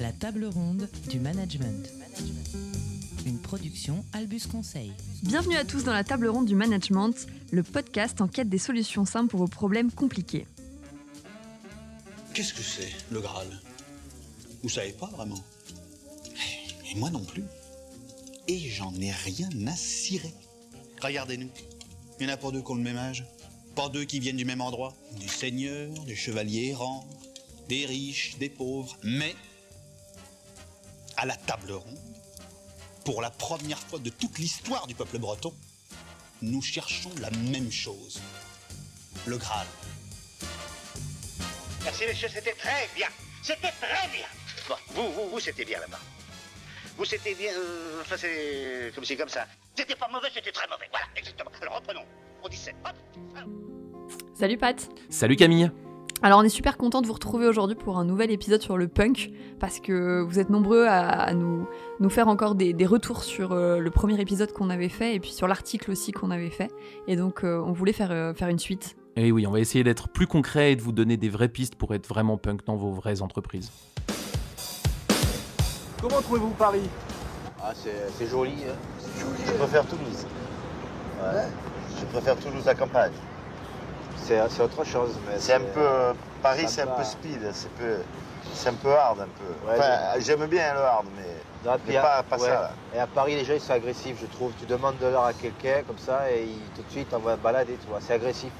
La table ronde du management. Une production Albus Conseil. Bienvenue à tous dans la table ronde du management, le podcast en quête des solutions simples pour vos problèmes compliqués. Qu'est-ce que c'est, le Graal? Vous savez pas vraiment? Et moi non plus. Et j'en ai rien à cirer. Regardez-nous. Il y en a pas deux qui ont le même âge. Pas deux qui viennent du même endroit. Des seigneurs, des chevaliers errants, des riches, des pauvres. Mais, à la table ronde, pour la première fois de toute l'histoire du peuple breton, nous cherchons la même chose. Le Graal. Merci, monsieur, c'était très bien. C'était très bien. Vous, vous, vous, c'était bien là-bas. Vous, c'était bien. euh, enfin, c'est comme c'est comme ça. C'était pas mauvais, c'était très mauvais. Voilà, exactement. Alors, reprenons. On dit 7. Hop. Alors. Salut Pat Salut Camille Alors on est super content de vous retrouver aujourd'hui pour un nouvel épisode sur le punk, parce que vous êtes nombreux à, à nous, nous faire encore des, des retours sur euh, le premier épisode qu'on avait fait, et puis sur l'article aussi qu'on avait fait, et donc euh, on voulait faire, euh, faire une suite. Et oui, on va essayer d'être plus concret et de vous donner des vraies pistes pour être vraiment punk dans vos vraies entreprises. Comment trouvez-vous Paris? Ah, c'est c'est joli. hein. Je préfère Toulouse. Ouais. Je préfère Toulouse à campagne. C'est autre chose. C'est un peu. euh, Paris, c'est un peu speed. C'est peu. C'est un peu hard, un peu. Enfin, j'aime bien le hard, mais, mais pas, pas ça. là. Et à Paris, les gens ils sont agressifs, je trouve. Tu demandes de l'heure à quelqu'un comme ça et il, tout de suite t'envoie balader, tu vois. C'est agressif.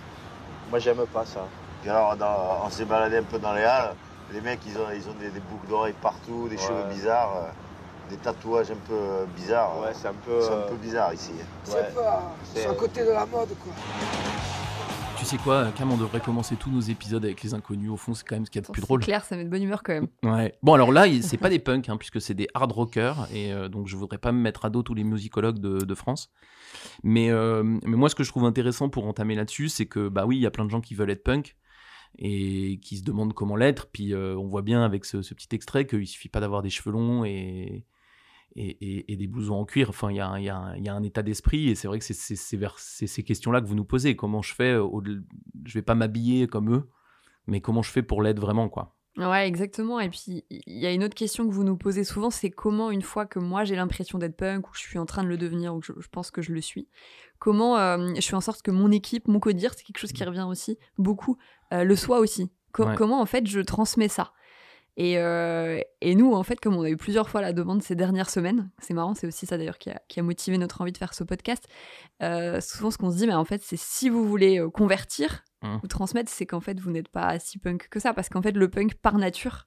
Moi, j'aime pas ça. Puis alors, dans- on s'est baladé un peu dans les halles. Les mecs, ils ont, ils ont des, des boucles d'oreilles partout, des Ouais. cheveux bizarres, des tatouages un peu euh, bizarres. Ouais, c'est un peu. C'est un euh, peu bizarre ici. ouais. C'est pas. C'est- C'est à côté de la mode, quoi. Tu sais quoi, Cam, on devrait commencer tous nos épisodes avec les inconnus. Au fond, c'est quand même ce qu'il y a de plus C'est drôle. clair, ça met de bonne humeur quand même. Ouais. Bon, alors là, c'est pas des punks, hein, puisque c'est des hard rockers, et euh, donc je voudrais pas me mettre à dos tous les musicologues de, de France. Mais, euh, mais moi, ce que je trouve intéressant pour entamer là-dessus, c'est que, bah oui, il y a plein de gens qui veulent être punk et qui se demandent comment l'être. Puis euh, on voit bien avec ce, ce petit extrait qu'il suffit pas d'avoir des cheveux longs et, et, et- et des blousons en cuir. Enfin, il y a, un- y y a état d'esprit, et c'est vrai que c'est- vers ces questions-là que vous nous posez. Comment je fais au- Je vais pas m'habiller comme eux, mais comment je fais pour l'être vraiment, quoi? Ouais, exactement. Et puis, il y a une autre question que vous nous posez souvent, c'est comment, une fois que moi j'ai l'impression d'être punk, ou que je suis en train de le devenir, ou que je, je pense que je le suis, comment euh, je fais en sorte que mon équipe, mon codir, c'est quelque chose qui revient aussi beaucoup, euh, le soit aussi? Co- Ouais. Comment, en fait, je transmets ça? Et, euh, et nous, en fait, comme on a eu plusieurs fois la demande ces dernières semaines, c'est marrant, c'est aussi ça d'ailleurs qui a, qui a motivé notre envie de faire ce podcast. euh, souvent, ce qu'on se dit, mais en fait, c'est si vous voulez euh, convertir Mhm. ou transmettre, c'est qu'en fait, vous n'êtes pas si punk que ça, parce qu'en fait, le punk, par nature,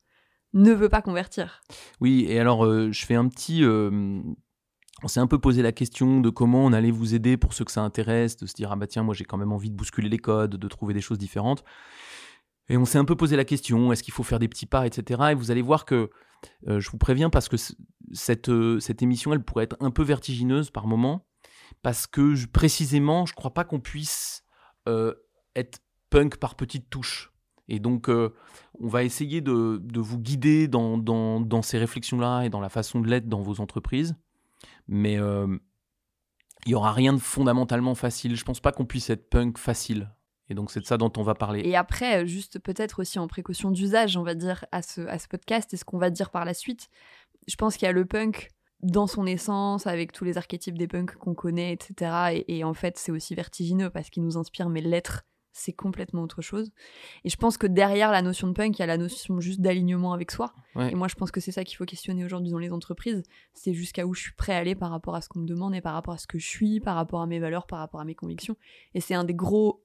ne veut pas convertir. Oui, et alors euh, je fais un petit. on s'est un peu posé la question de comment on allait vous aider pour ceux que ça intéresse, de se dire ah bah tiens moi j'ai quand même envie de bousculer les codes, de trouver des choses différentes. Et on s'est un peu posé la question est-ce qu'il faut faire des petits pas, etc. Et vous allez voir que euh, je vous préviens parce que cette euh, cette émission elle pourrait être un peu vertigineuse par moment parce que précisément je crois pas qu'on puisse euh, être punk par petites touches. Et donc, on va essayer de, de vous guider dans, dans, dans ces réflexions-là et dans la façon de l'être dans vos entreprises. Mais il n'y aura rien de fondamentalement facile. Je pense pas qu'on puisse être punk facile. Et donc, c'est de ça dont on va parler. Et après, euh, juste peut-être aussi en précaution d'usage, on va dire, à ce, à ce podcast et ce qu'on va dire par la suite, je pense qu'il y a le punk dans son essence, avec tous les archétypes des punks qu'on connaît, etc. Et, et en fait, c'est aussi vertigineux parce qu'il nous inspire, mais l'être, c'est complètement autre chose. Et je pense que derrière la notion de punk, il y a la notion juste d'alignement avec soi. Ouais. Et moi, je pense que c'est ça qu'il faut questionner aujourd'hui dans les entreprises. C'est jusqu'à où je suis prêt à aller par rapport à ce qu'on me demande et par rapport à ce que je suis, par rapport à mes valeurs, par rapport à mes convictions. Et c'est un des gros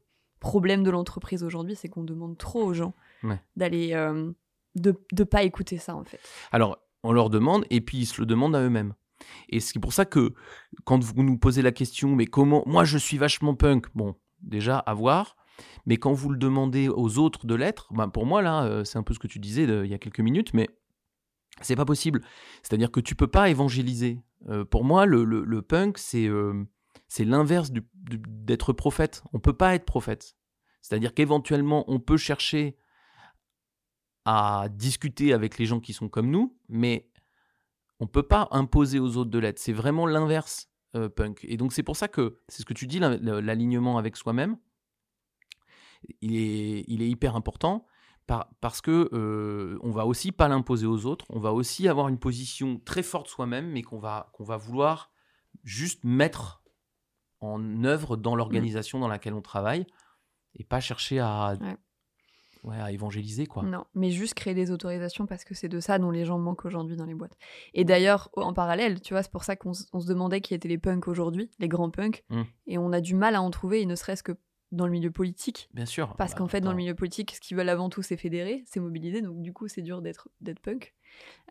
problèmes de l'entreprise aujourd'hui, c'est qu'on demande trop aux gens Ouais. d'aller euh, de de pas écouter ça en fait. Alors, on leur demande et puis ils se le demandent à eux-mêmes. Et c'est pour ça que quand vous nous posez la question, mais comment Moi, je suis vachement punk. Bon, déjà, à voir. Mais quand vous le demandez aux autres de l'être, ben pour moi, là, euh, c'est un peu ce que tu disais de- il y a quelques minutes, mais c'est pas possible. C'est-à-dire que tu peux pas évangéliser. Euh, pour moi, le, le- le punk, c'est euh, c'est l'inverse d'être prophète. On peut pas être prophète. C'est-à-dire qu'éventuellement, on peut chercher à discuter avec les gens qui sont comme nous, mais on peut pas imposer aux autres de l'être. C'est vraiment l'inverse, euh, punk. Et donc c'est pour ça que c'est ce que tu dis, l'alignement avec soi-même, il est, il est hyper important. parce que euh, on va aussi pas l'imposer aux autres, on va aussi avoir une position très forte soi-même, mais qu'on va, qu'on va vouloir juste mettre en œuvre dans l'organisation dans laquelle on travaille et pas chercher à, ouais. à évangéliser. quoi. Non, mais juste créer des autorisations parce que c'est de ça dont les gens manquent aujourd'hui dans les boîtes. Et d'ailleurs, en parallèle, tu vois, c'est pour ça qu'on se demandait qui étaient les punks aujourd'hui, les grands punks, mmh. et on a du mal à en trouver, et ne serait-ce que dans le milieu politique. Bien sûr. Parce bah, qu'en fait, dans le milieu politique, ce qu'ils veulent avant tout, c'est fédérer, c'est mobiliser. Donc, du coup, c'est dur d'être punk.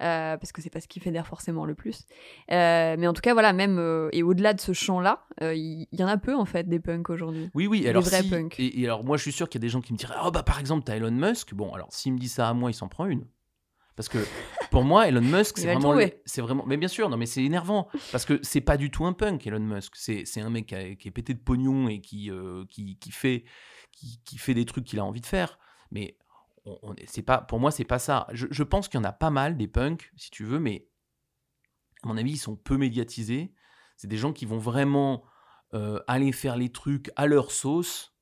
Euh, parce que c'est pas ce qui fédère forcément le plus. Euh, mais en tout cas, voilà, même euh, et au-delà de ce champ-là, il y, en a peu en fait des punks aujourd'hui. Oui, oui. Alors, vrais punks. Et, alors, moi, je suis sûr qu'il y a des gens qui me diraient, oh bah par exemple, t'as Elon Musk. Bon, alors s'il me dit ça à moi, il s'en prend une. Parce que pour moi, Elon Musk, c'est vraiment, c'est vraiment. Mais bien sûr, non, mais c'est énervant parce que c'est pas du tout un punk, Elon Musk. C'est un mec qui, est pété de pognon et qui euh, qui, qui, fait qui, qui, fait des trucs qu'il a envie de faire. Mais on, c'est pas pour moi, c'est pas ça. Je, je pense qu'il y en a pas mal des punks, si tu veux, mais à mon avis, ils sont peu médiatisés. C'est des gens qui vont vraiment euh, aller faire les trucs à leur sauce,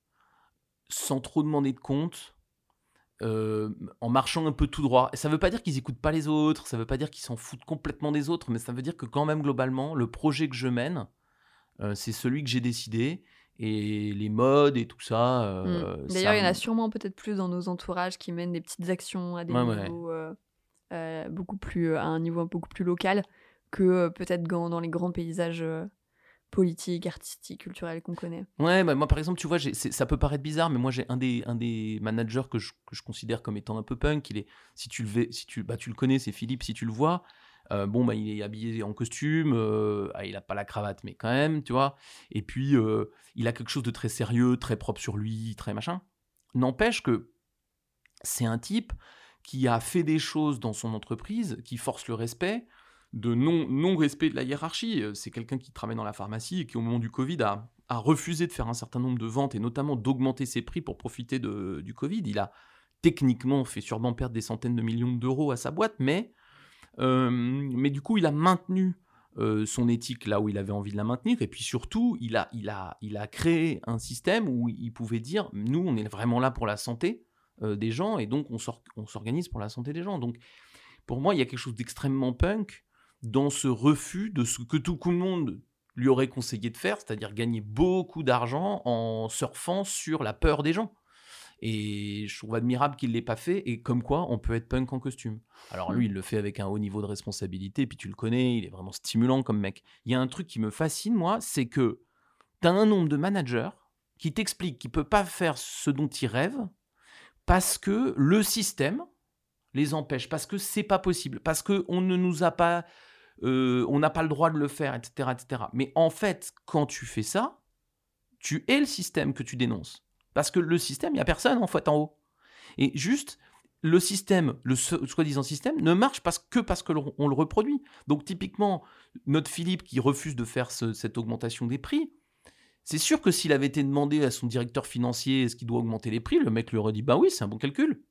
sans trop demander de compte euh, en marchant un peu tout droit. Et ça veut pas dire qu'ils écoutent pas les autres, ça veut pas dire qu'ils s'en foutent complètement des autres, mais ça veut dire que quand même globalement, le projet que je mène, euh, c'est celui que j'ai décidé. Et les modes et tout ça. Euh, mm. D'ailleurs, il y en a sûrement peut-être plus dans nos entourages qui mènent des petites actions à des niveaux beaucoup plus à un niveau beaucoup plus local que peut-être dans les grands paysages politique, artistique, culturelle qu'on connaît. Ouais, bah moi par exemple, tu vois, ça peut paraître bizarre, mais moi j'ai un des, un des managers que je, considère comme étant un peu punk. Il est, si tu le, si tu, bah, tu le connais, c'est Philippe, si tu le vois. Euh, bon, bah, il est habillé en costume, euh, ah, il a pas la cravate, mais quand même, tu vois. Et puis, euh, il a quelque chose de très sérieux, très propre sur lui, très machin. N'empêche que c'est un type qui a fait des choses dans son entreprise qui force le respect, de non-respect de la hiérarchie. Euh, c'est quelqu'un qui travaille dans la pharmacie et qui, au moment du Covid, a, refusé de faire un certain nombre de ventes et notamment d'augmenter ses prix pour profiter du Covid. Il a techniquement fait sûrement perdre des centaines de millions d'euros à sa boîte, mais, euh, mais du coup, il a maintenu euh, son éthique là où il avait envie de la maintenir. Et puis surtout, il a, il a, il a créé un système où il pouvait dire, nous, on est vraiment là pour la santé des gens et donc on s'organise pour la santé des gens. Donc, pour moi, il y a quelque chose d'extrêmement punk dans ce refus de ce que tout le monde lui aurait conseillé de faire, c'est-à-dire gagner beaucoup d'argent en surfant sur la peur des gens. Et je trouve admirable qu'il ne l'ait pas fait, et comme quoi on peut être punk en costume. Alors lui, il le fait avec un haut niveau de responsabilité, puis tu le connais, il est vraiment stimulant comme mec. Il y a un truc qui me fascine, moi, c'est que tu as un nombre de managers qui t'expliquent qu'ils ne peuvent pas faire ce dont ils rêvent, parce que le système les empêche, parce que c'est pas possible, parce qu'on ne nous a pas on n'a pas le droit de le faire, etc., etc. Mais en fait, quand tu fais ça, tu es le système que tu dénonces. Parce que le système, il n'y a personne en fait en haut. Et juste, le système, le soi-disant système, ne marche pas que parce qu'on le reproduit. Donc typiquement, notre Philippe qui refuse de faire cette augmentation des prix, c'est sûr que s'il avait été demandé à son directeur financier est-ce qu'il doit augmenter les prix, le mec lui aurait dit bah oui, c'est un bon calcul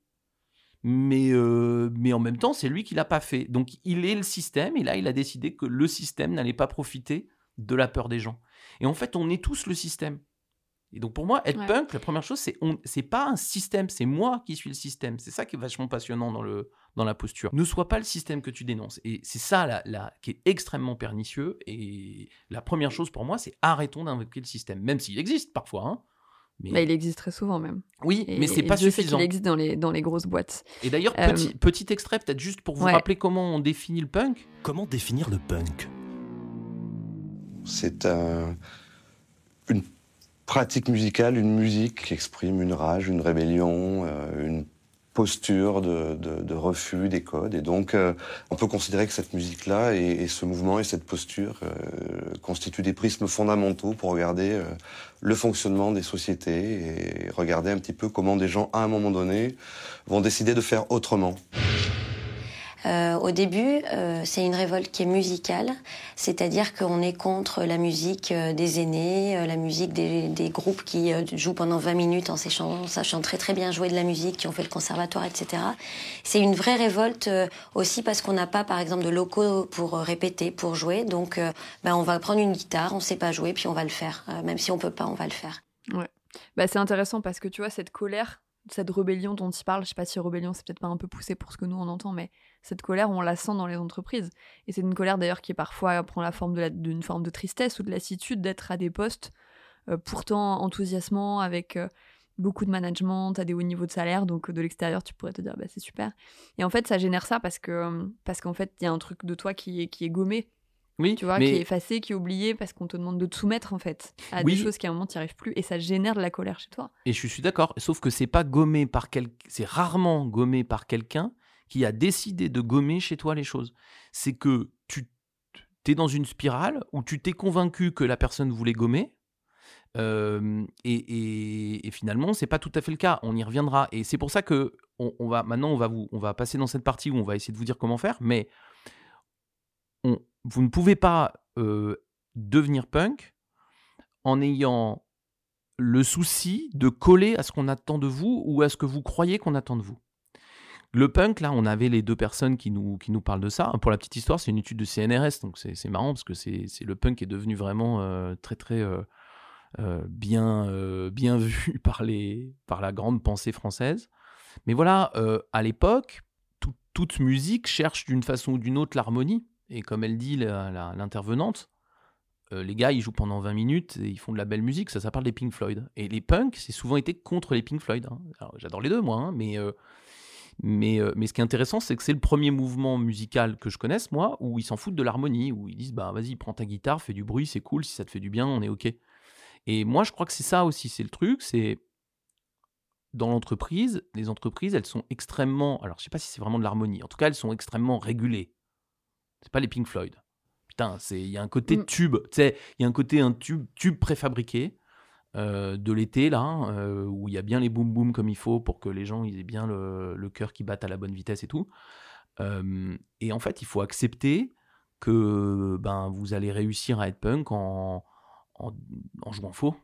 mais, euh, mais en même temps, c'est lui qui l'a pas fait. Donc il est le système, et là, il a décidé que le système n'allait pas profiter de la peur des gens. Et en fait, on est tous le système. Et donc pour moi, être punk, la première chose, c'est on, c'est pas un système, c'est moi qui suis le système. C'est ça qui est vachement passionnant dans le dans la posture. Ne sois pas le système que tu dénonces. Et c'est ça là, là qui est extrêmement pernicieux. Et la première chose pour moi, c'est arrêtons d'invoquer le système, même s'il existe parfois. Hein. Bah, il existe très souvent même. Oui, mais c'est pas suffisant. il existe dans les, dans les grosses boîtes. Et d'ailleurs, petit, euh, petit extrait peut-être juste pour vous rappeler comment on définit le punk. Comment définir le punk? C'est un, une pratique musicale, une musique qui exprime une rage, une rébellion, euh, une posture de, de, refus des codes. Et donc, euh, on peut considérer que cette musique-là et, ce mouvement et cette posture euh, constituent des prismes fondamentaux pour regarder euh, le fonctionnement des sociétés et regarder un petit peu comment des gens, à un moment donné, vont décider de faire autrement. Euh, au début, euh, c'est une révolte qui est musicale, c'est-à-dire qu'on est contre la musique euh, des aînés, la musique des, des groupes qui jouent pendant 20 minutes en sachant très très bien jouer de la musique, qui ont fait le conservatoire, etc. C'est une vraie révolte aussi parce qu'on n'a pas, par exemple, de locaux pour répéter, pour jouer. Donc, ben, on va prendre une guitare, on sait pas jouer, puis on va le faire. même si on peut pas, on va le faire. Ouais. Bah, c'est intéressant parce que tu vois, cette colère cette rébellion dont il parle, je sais pas si rébellion c'est peut-être pas un peu poussé pour ce que nous on entend, mais cette colère on la sent dans les entreprises. Et c'est une colère d'ailleurs qui parfois prend la forme d'une forme de tristesse ou de lassitude d'être à des postes euh, pourtant enthousiasmant avec euh, beaucoup de management, à des hauts niveaux de salaire, donc de l'extérieur tu pourrais te dire bah c'est super. Et en fait ça génère ça parce que parce qu'en fait il y a un truc de toi qui est, qui est gommé oui, tu vois, qui est effacé, qui est oublié parce qu'on te demande de te soumettre en fait à des choses qui à un moment tu n'y arrives plus et ça génère de la colère chez toi. Et je suis d'accord, sauf que c'est pas gommé par quel... c'est rarement gommé par quelqu'un qui a décidé de gommer chez toi les choses. C'est que tu es dans une spirale où tu t'es convaincu que la personne voulait gommer. Euh, et, et, et, finalement, c'est pas tout à fait le cas. On y reviendra. Et c'est pour ça que on, va maintenant, on va vous, on va passer dans cette partie où on va essayer de vous dire comment faire. Mais on, vous ne pouvez pas devenir punk en ayant le souci de coller à ce qu'on attend de vous ou à ce que vous croyez qu'on attend de vous. Le punk, là, on avait les deux personnes qui nous, qui nous parlent de ça. Pour la petite histoire, c'est une étude de CNRS, donc c'est marrant parce que c'est le punk est devenu vraiment très très bien, bien vu par, les, par la grande pensée française. Mais voilà, à l'époque, toute musique cherche d'une façon ou d'une autre l'harmonie. Et comme elle dit, l'intervenante, euh, les gars, ils jouent pendant 20 minutes et ils font de la belle musique. Ça, ça parle des Pink Floyd. Et les punks, c'est souvent été contre les Pink Floyd. Hein. J'adore les deux, moi, hein, mais, euh, mais, euh, mais ce qui est intéressant, c'est que c'est le premier mouvement musical que je connaisse, moi, où ils s'en foutent de l'harmonie, où ils disent, bah vas-y, prends ta guitare, fais du bruit, c'est cool, si ça te fait du bien, on est OK. Et moi, je crois que c'est ça aussi, c'est le truc, c'est dans l'entreprise, les entreprises, elles sont extrêmement, alors je sais pas si c'est vraiment de l'harmonie, en tout cas, elles sont extrêmement régulées. C'est pas les Pink Floyd. Putain, il y a un côté mm. tube, tu sais, il y a un côté un tube, tube préfabriqué euh, de l'été, là, euh, où il y a bien les boum boum comme il faut pour que les gens aient bien le, cœur qui batte à la bonne vitesse et tout. Euh, et en fait, il faut accepter que ben, vous allez réussir à être punk en, en, en jouant faux.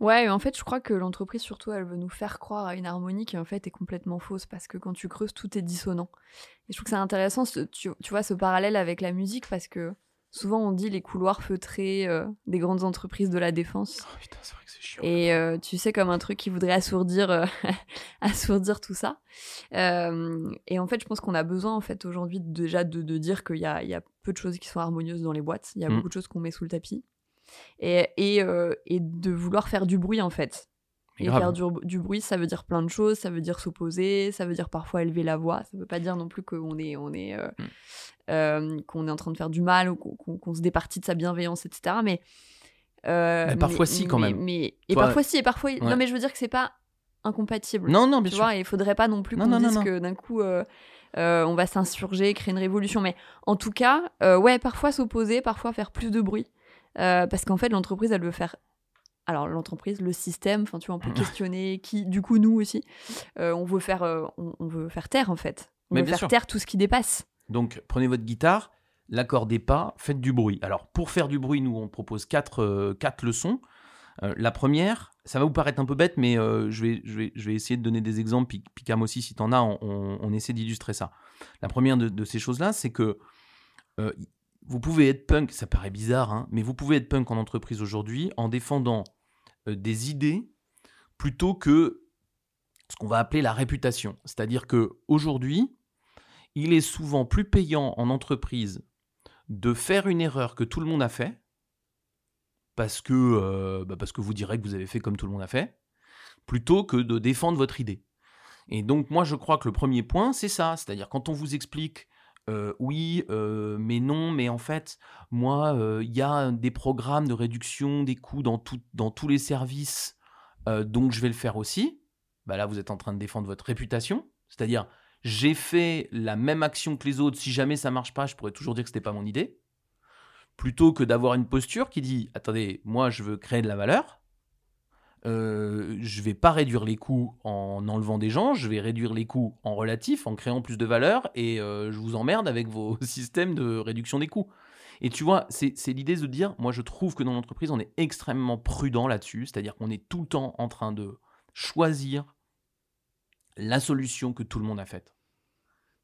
Ouais, en fait, je crois que l'entreprise, surtout, elle veut nous faire croire à une harmonie qui, en fait, est complètement fausse parce que quand tu creuses, tout est dissonant. Et je trouve que c'est intéressant, tu, vois, ce parallèle avec la musique parce que souvent, on dit les couloirs feutrés euh, des grandes entreprises de la défense. Oh, putain, c'est vrai que c'est chiant. Et euh, tu sais, comme un truc qui voudrait assourdir, euh, assourdir tout ça. et en fait, je pense qu'on a besoin, en fait, aujourd'hui, déjà de, dire qu'il y a, y a, peu de choses qui sont harmonieuses dans les boîtes. Il y a mm. beaucoup de choses qu'on met sous le tapis et, et, et, de vouloir faire du bruit en fait. Et faire du, bruit, ça veut dire plein de choses. Ça veut dire s'opposer, ça veut dire parfois élever la voix. Ça veut pas dire non plus qu'on est, on est, euh, mm. euh, qu'on est en train de faire du mal ou qu'on se départit de sa bienveillance, etc. Mais, mais parfois si quand même. Mais, et parfois si, et parfois. Non, mais je veux dire que c'est pas incompatible. Non, non, bien tu sûr. Vois, il faudrait pas non plus qu'on dise que d'un coup. on va s'insurger, créer une révolution. Mais en tout cas, ouais, parfois s'opposer, parfois faire plus de bruit. Euh, parce qu'en fait, l'entreprise, elle veut faire. Alors, l'entreprise, le système, enfin, tu vois, on peut questionner qui, du coup, nous aussi, euh, on, veut faire, euh, on, veut faire taire, en fait. On veut faire taire tout ce qui dépasse. Donc, prenez votre guitare, l'accordez pas, faites du bruit. Alors, pour faire du bruit, nous, on propose quatre, quatre leçons. la première, ça va vous paraître un peu bête, mais je, vais, je, vais, je vais essayer de donner des exemples. Picam aussi, si tu en as, on, on, essaie d'illustrer ça. La première de, de ces choses-là, c'est que vous pouvez être punk, ça paraît bizarre, hein, mais vous pouvez être punk en entreprise aujourd'hui en défendant euh, des idées plutôt que ce qu'on va appeler la réputation. C'est-à-dire que aujourd'hui, il est souvent plus payant en entreprise de faire une erreur que tout le monde a fait, parce que, euh, bah, parce que vous direz que vous avez fait comme tout le monde a fait, plutôt que de défendre votre idée. Et donc moi je crois que le premier point, c'est ça, c'est-à-dire quand on vous explique oui, mais non, mais en fait, moi, il y a des programmes de réduction des coûts dans, tous les services, donc je vais le faire aussi. Bah là, vous êtes en train de défendre votre réputation. C'est-à-dire, j'ai fait la même action que les autres. Si jamais ça marche pas, je pourrais toujours dire que ce n'était pas mon idée. Plutôt que d'avoir une posture qui dit, attendez, moi, je veux créer de la valeur. Euh, je vais pas réduire les coûts en enlevant des gens, je vais réduire les coûts en relatif, en créant plus de valeur, et euh, je vous emmerde avec vos systèmes de réduction des coûts. Et tu vois, c'est l'idée de dire, moi je trouve que dans l'entreprise, on est extrêmement prudent là-dessus, c'est-à-dire qu'on est tout le temps en train de choisir la solution que tout le monde a faite.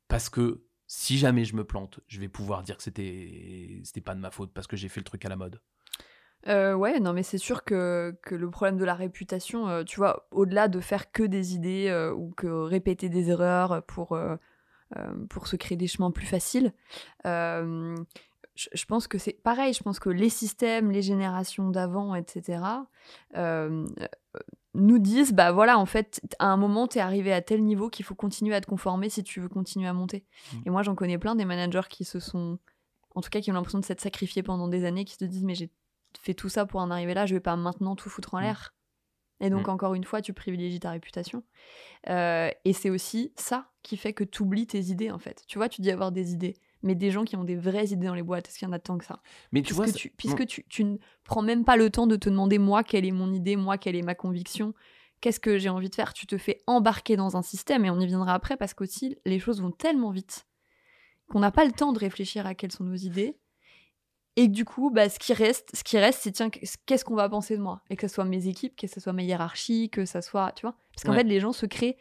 Parce que si jamais je me plante, je vais pouvoir dire que c'était pas de ma faute parce que j'ai fait le truc à la mode. Euh, ouais, non, mais c'est sûr que, que, le problème de la réputation, euh, tu vois, au-delà de faire que des idées euh, ou que répéter des erreurs pour, pour se créer des chemins plus faciles, je, pense que c'est pareil. Je pense que les systèmes, les générations d'avant, etc., nous disent, bah voilà, en fait, à un moment, tu es arrivé à tel niveau qu'il faut continuer à te conformer si tu veux continuer à monter. Mmh. Et moi, j'en connais plein des managers qui se sont, en tout cas, qui ont l'impression de s'être sacrifiés pendant des années, qui se disent, mais j'ai fait tout ça pour en arriver là, je vais pas maintenant tout foutre en mmh. l'air. Et donc, mmh. encore une fois, tu privilégies ta réputation. Euh, et c'est aussi ça qui fait que tu oublies tes idées, en fait. Tu vois, tu dis avoir des idées mais des gens qui ont des vraies idées dans les boîtes, est-ce qu'il y en a tant que ça? Mais tu vois, puisque tu, tu, ne prends même pas le temps de te demander moi quelle est mon idée, moi quelle est ma conviction, qu'est-ce que j'ai envie de faire, tu te fais embarquer dans un système et on y viendra après parce qu'aussi les choses vont tellement vite qu'on n'a pas le temps de réfléchir à quelles sont nos idées et du coup, bah, ce qui reste, ce qui reste, c'est tiens, qu'est-ce qu'on va penser de moi? Et que ce soit mes équipes, que ce soit ma hiérarchie, que ce soit, tu vois? Parce qu'en fait, les gens se créent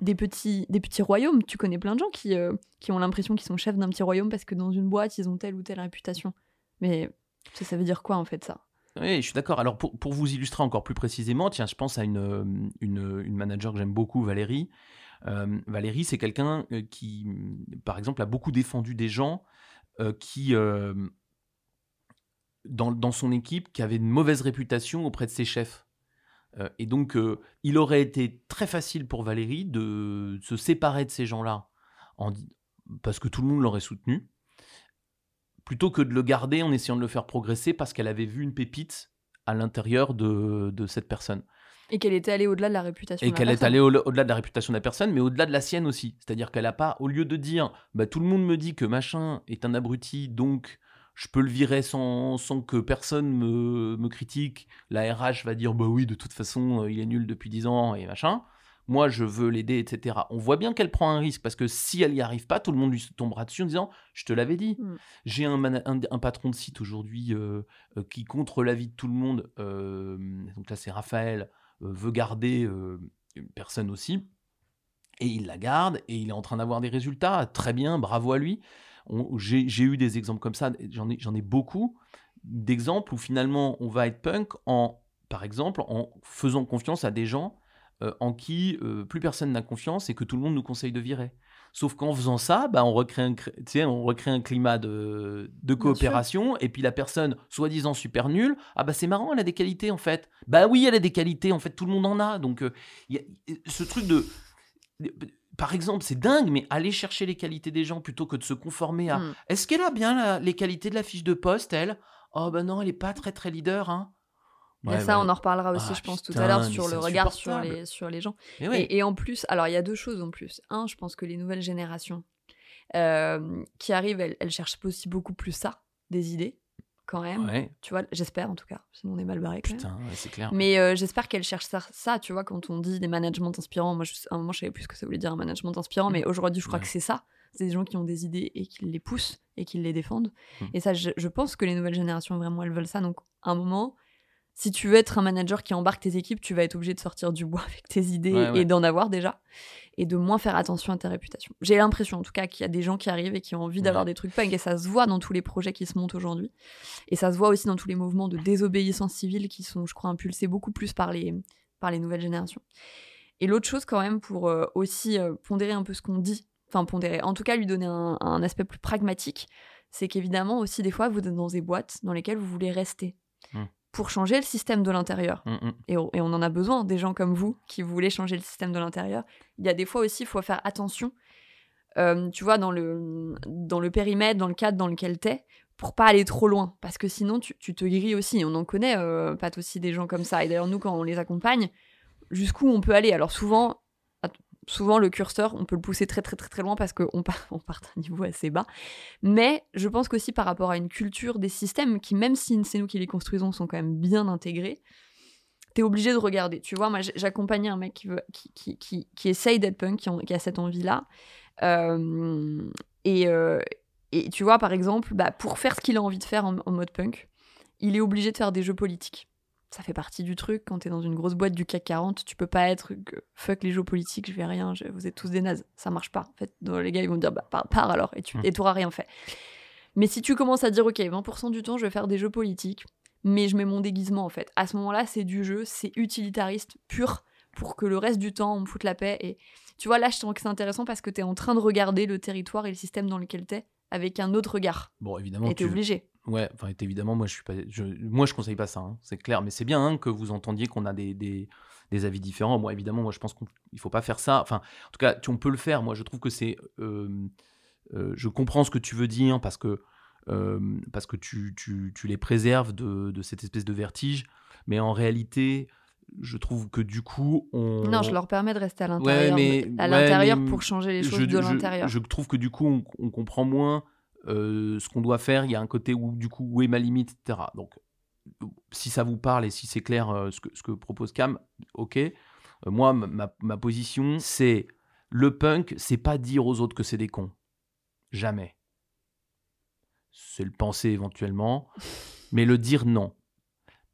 des petits, des petits royaumes. Tu connais plein de gens qui, euh, qui ont l'impression qu'ils sont chefs d'un petit royaume parce que dans une boîte, ils ont telle ou telle réputation. Mais ça, ça veut dire quoi en fait ça? Oui, je suis d'accord. Alors, pour, pour, vous illustrer encore plus précisément, tiens, je pense à une, euh, une, une manager que j'aime beaucoup, Valérie. Euh, Valérie, c'est quelqu'un qui, par exemple, a beaucoup défendu des gens qui, dans, dans, son équipe, qui avaient une mauvaise réputation auprès de ses chefs. Euh, et donc, euh, il aurait été très facile pour Valérie de se séparer de ces gens-là, parce que tout le monde l'aurait soutenu, plutôt que de le garder en essayant de le faire progresser parce qu'elle avait vu une pépite à l'intérieur de, cette personne. Et qu'elle était allée au-delà de la réputation. Et qu'elle est allée au-delà de la réputation de la personne, mais au-delà de la sienne aussi. C'est-à-dire qu'elle n'a pas, au lieu de dire, bah, tout le monde me dit que machin est un abruti, donc je peux le virer sans, sans que personne me, me, critique. La RH va dire bah oui, de toute façon, euh, il est nul depuis 10 ans et machin. Moi, je veux l'aider, etc. On voit bien qu'elle prend un risque parce que si elle n'y arrive pas, tout le monde lui tombera dessus en disant Je te l'avais dit. Mm. J'ai un, un, patron de site aujourd'hui euh, euh, qui, contre l'avis de tout le monde, donc là c'est Raphaël, veut garder une personne aussi. Et il la garde et il est en train d'avoir des résultats. Très bien, bravo à lui j'ai eu des exemples comme ça, j'en ai, ai beaucoup, d'exemples où finalement on va être punk en, par exemple, en faisant confiance à des gens euh, en qui euh, plus personne n'a confiance et que tout le monde nous conseille de virer. Sauf qu'en faisant ça, bah, on, recrée un, on recrée un climat de, de coopération, et puis la personne, soi-disant super nulle, ah bah c'est marrant, elle a des qualités en fait. Bah oui, elle a des qualités, en fait, tout le monde en a. Donc, euh, y a, ce truc de par exemple, c'est dingue, mais aller chercher les qualités des gens plutôt que de se conformer à. Hmm. Est-ce qu'elle a bien les qualités de la fiche de poste, elle? Oh ben non, elle est pas très très leader, hein. ça, on en reparlera aussi, ah, je pense, tout à l'heure sur le regard sur les, sur les gens. Et, en plus, alors il y a deux choses en plus. Un, je pense que les nouvelles générations euh, qui arrivent, elles, cherchent aussi beaucoup plus ça, des idées quand même. Tu vois, j'espère en tout cas. Sinon, on est mal barré. Putain, c'est clair. Mais euh, j'espère qu'elle cherche ça, ça, tu vois, quand on dit des managements inspirants. Moi, je, à un moment, je savais plus ce que ça voulait dire un management inspirant, mais aujourd'hui, je crois que c'est ça. C'est des gens qui ont des idées et qui les poussent et qui les défendent. Mmh. Et ça, je, je, pense que les nouvelles générations, vraiment, elles veulent ça. Donc, à un moment, si tu veux être un manager qui embarque tes équipes, tu vas être obligé de sortir du bois avec tes idées et d'en avoir déjà, et de moins faire attention à ta réputation. J'ai l'impression en tout cas qu'il y a des gens qui arrivent et qui ont envie d'avoir des trucs punk, et ça se voit dans tous les projets qui se montent aujourd'hui. Et ça se voit aussi dans tous les mouvements de désobéissance civile qui sont, je crois, impulsés beaucoup plus par les, par les nouvelles générations. Et l'autre chose quand même, pour euh, aussi euh, pondérer un peu ce qu'on dit, enfin pondérer, en tout cas lui donner un, un aspect plus pragmatique, c'est qu'évidemment aussi des fois vous êtes dans des boîtes dans lesquelles vous voulez rester. Mmh pour changer le système de l'intérieur. Mm, mm. Et, et, on en a besoin, des gens comme vous qui voulez changer le système de l'intérieur. Il y a des fois aussi, il faut faire attention, euh, tu vois, dans le, dans le périmètre, dans le cadre dans lequel tu es, pour pas aller trop loin. Parce que sinon, tu, tu te grilles aussi. On en connaît, euh, pas aussi, des gens comme ça. Et d'ailleurs, nous, quand on les accompagne, jusqu'où on peut aller? Alors souvent, souvent le curseur, on peut le pousser très très très très loin parce qu'on part, on part d'un niveau assez bas. Mais je pense qu'aussi par rapport à une culture des systèmes qui, même si c'est nous qui les construisons, sont quand même bien intégrés, t'es obligé de regarder. Tu vois, moi j'accompagnais un mec qui, veut, qui, qui, qui, essaye d'être punk, qui, a cette envie-là. Euh, et, euh, et tu vois, par exemple, bah, pour faire ce qu'il a envie de faire en mode punk, il est obligé de faire des jeux politiques ça fait partie du truc. Quand t'es dans une grosse boîte du CAC 40, tu peux pas être fuck les géopolitiques, je vais rien, vous êtes tous des nazes. Ça marche pas. En fait, les gars, ils vont te dire bah, pars, alors, et tu mmh. et rien fait. Mais si tu commences à dire, ok, 20% du temps, je vais faire des jeux politiques, mais je mets mon déguisement en fait. À ce moment-là, c'est du jeu, c'est utilitariste pur pour que le reste du temps, on me foute la paix. Et tu vois, là, je trouve que c'est intéressant parce que tu es en train de regarder le territoire et le système dans lequel tu es avec un autre regard. Bon, évidemment. Et t'es obligé. Ouais, enfin, évidemment, moi, je suis pas. Je... Moi, je conseille pas ça, hein, c'est clair. Mais c'est bien hein, que vous entendiez qu'on a des, des, des, avis différents. Moi, évidemment, moi, je pense qu'il faut pas faire ça. Enfin, en tout cas, tu, on peut le faire. Moi, je trouve que c'est. Euh, euh, je comprends ce que tu veux dire parce que. Euh, parce que tu, tu, tu les préserves de, de, cette espèce de vertige, mais en réalité, je trouve que du coup, on. Non, je leur permets de rester à l'intérieur, à l'intérieur pour changer les choses de l'intérieur. Je, trouve que du coup, on, on comprend moins ce qu'on doit faire. Il y a un côté où, du coup, où est ma limite, etc. Donc, si ça vous parle et si c'est clair euh, ce, que, ce que propose Cam, ok. Euh, moi, ma, ma position, c'est le punk, c'est pas dire aux autres que c'est des cons. Jamais. C'est le penser éventuellement, mais le dire non.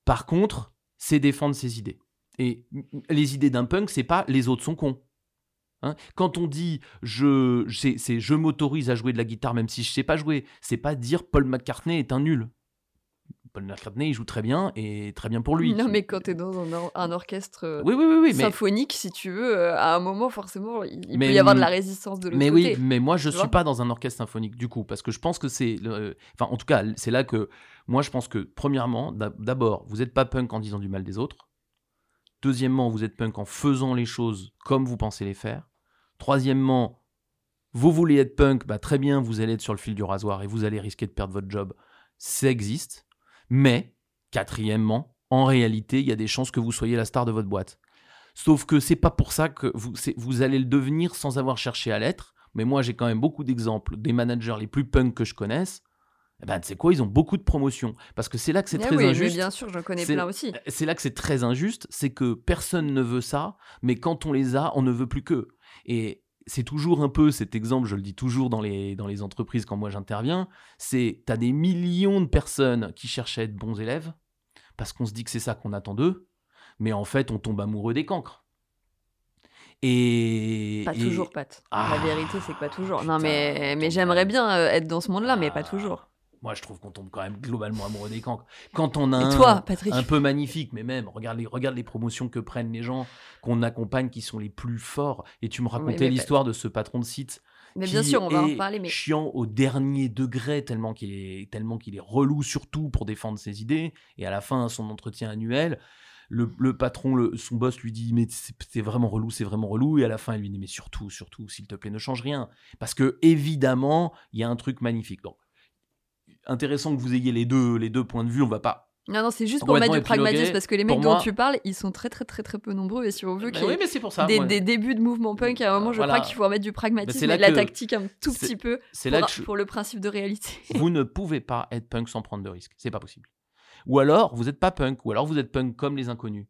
Par contre, c'est défendre ses idées. Et les idées d'un punk, c'est pas les autres sont cons. Hein. Quand on dit je, c'est, je m'autorise à jouer de la guitare même si je sais pas jouer, c'est pas dire Paul McCartney est un nul. Paul McCartney, il joue très bien et très bien pour lui. Non, mais quand tu es dans un, orchestre euh, symphonique, si tu veux, euh, à un moment, forcément, il, peut y avoir de la résistance de l'autre mais oui, mais moi, je suis pas dans un orchestre symphonique du coup, parce que je pense que c'est. Enfin, en tout cas, c'est là que. Moi, je pense que, premièrement, d'abord, vous n'êtes pas punk en disant du mal des autres. Deuxièmement, vous êtes punk en faisant les choses comme vous pensez les faire. Troisièmement, vous voulez être punk, bah très bien, vous allez être sur le fil du rasoir et vous allez risquer de perdre votre job. Ça existe. Mais, quatrièmement, en réalité, il y a des chances que vous soyez la star de votre boîte. Sauf que c'est pas pour ça que vous, vous allez le devenir sans avoir cherché à l'être. Mais moi, j'ai quand même beaucoup d'exemples des managers les plus punk que je connaisse. Eh ben, tu sais quoi, ils ont beaucoup de promotions. Parce que c'est là que c'est eh très injuste. bien sûr, j'en connais plein aussi. C'est là que c'est très injuste, c'est que personne ne veut ça, mais quand on les a, on ne veut plus qu'eux. Et c'est toujours un peu cet exemple, je le dis toujours dans les, dans les entreprises quand moi j'interviens, c'est tu as des millions de personnes qui cherchent à être bons élèves, parce qu'on se dit que c'est ça qu'on attend d'eux, mais en fait on tombe amoureux des cancres. Et, pas toujours, Pat. La ah, vérité, c'est que pas toujours. non, mais, mais j'aimerais bien euh, être dans ce monde-là, mais pas toujours moi je trouve qu'on tombe quand même globalement amoureux des cancres. Quand on a un, un peu magnifique, mais même, regarde les, regarde les promotions que prennent les gens qu'on accompagne qui sont les plus forts. Et tu me racontais l'histoire de ce patron de site. Mais bien sûr, on va en parler. Mais... chiant au dernier degré, tellement qu'il est, tellement qu'il est relou, surtout pour défendre ses idées. Et à la fin, son entretien annuel, le, le, patron, le, son boss lui dit mais c'est vraiment relou, c'est vraiment relou. Et à la fin, il lui dit mais surtout, surtout, s'il te plaît, ne change rien. Parce que évidemment, il y a un truc magnifique. Donc, intéressant que vous ayez les deux, les deux points de vue. On va pas non, non, c'est juste pour mettre du pragmatisme parce que les mecs dont tu parles, ils sont très, très, très, très peu nombreux. Et si on veut bah oui, mais c'est pour ça, des, des, débuts de mouvement punk, à un moment, je crois qu'il faut remettre du pragmatisme et de la tactique un tout petit peu pour, là pour le principe de réalité. Vous ne pouvez pas être punk sans prendre de risques. C'est pas possible. Ou alors, vous n'êtes pas punk. Ou alors, vous êtes punk comme les inconnus.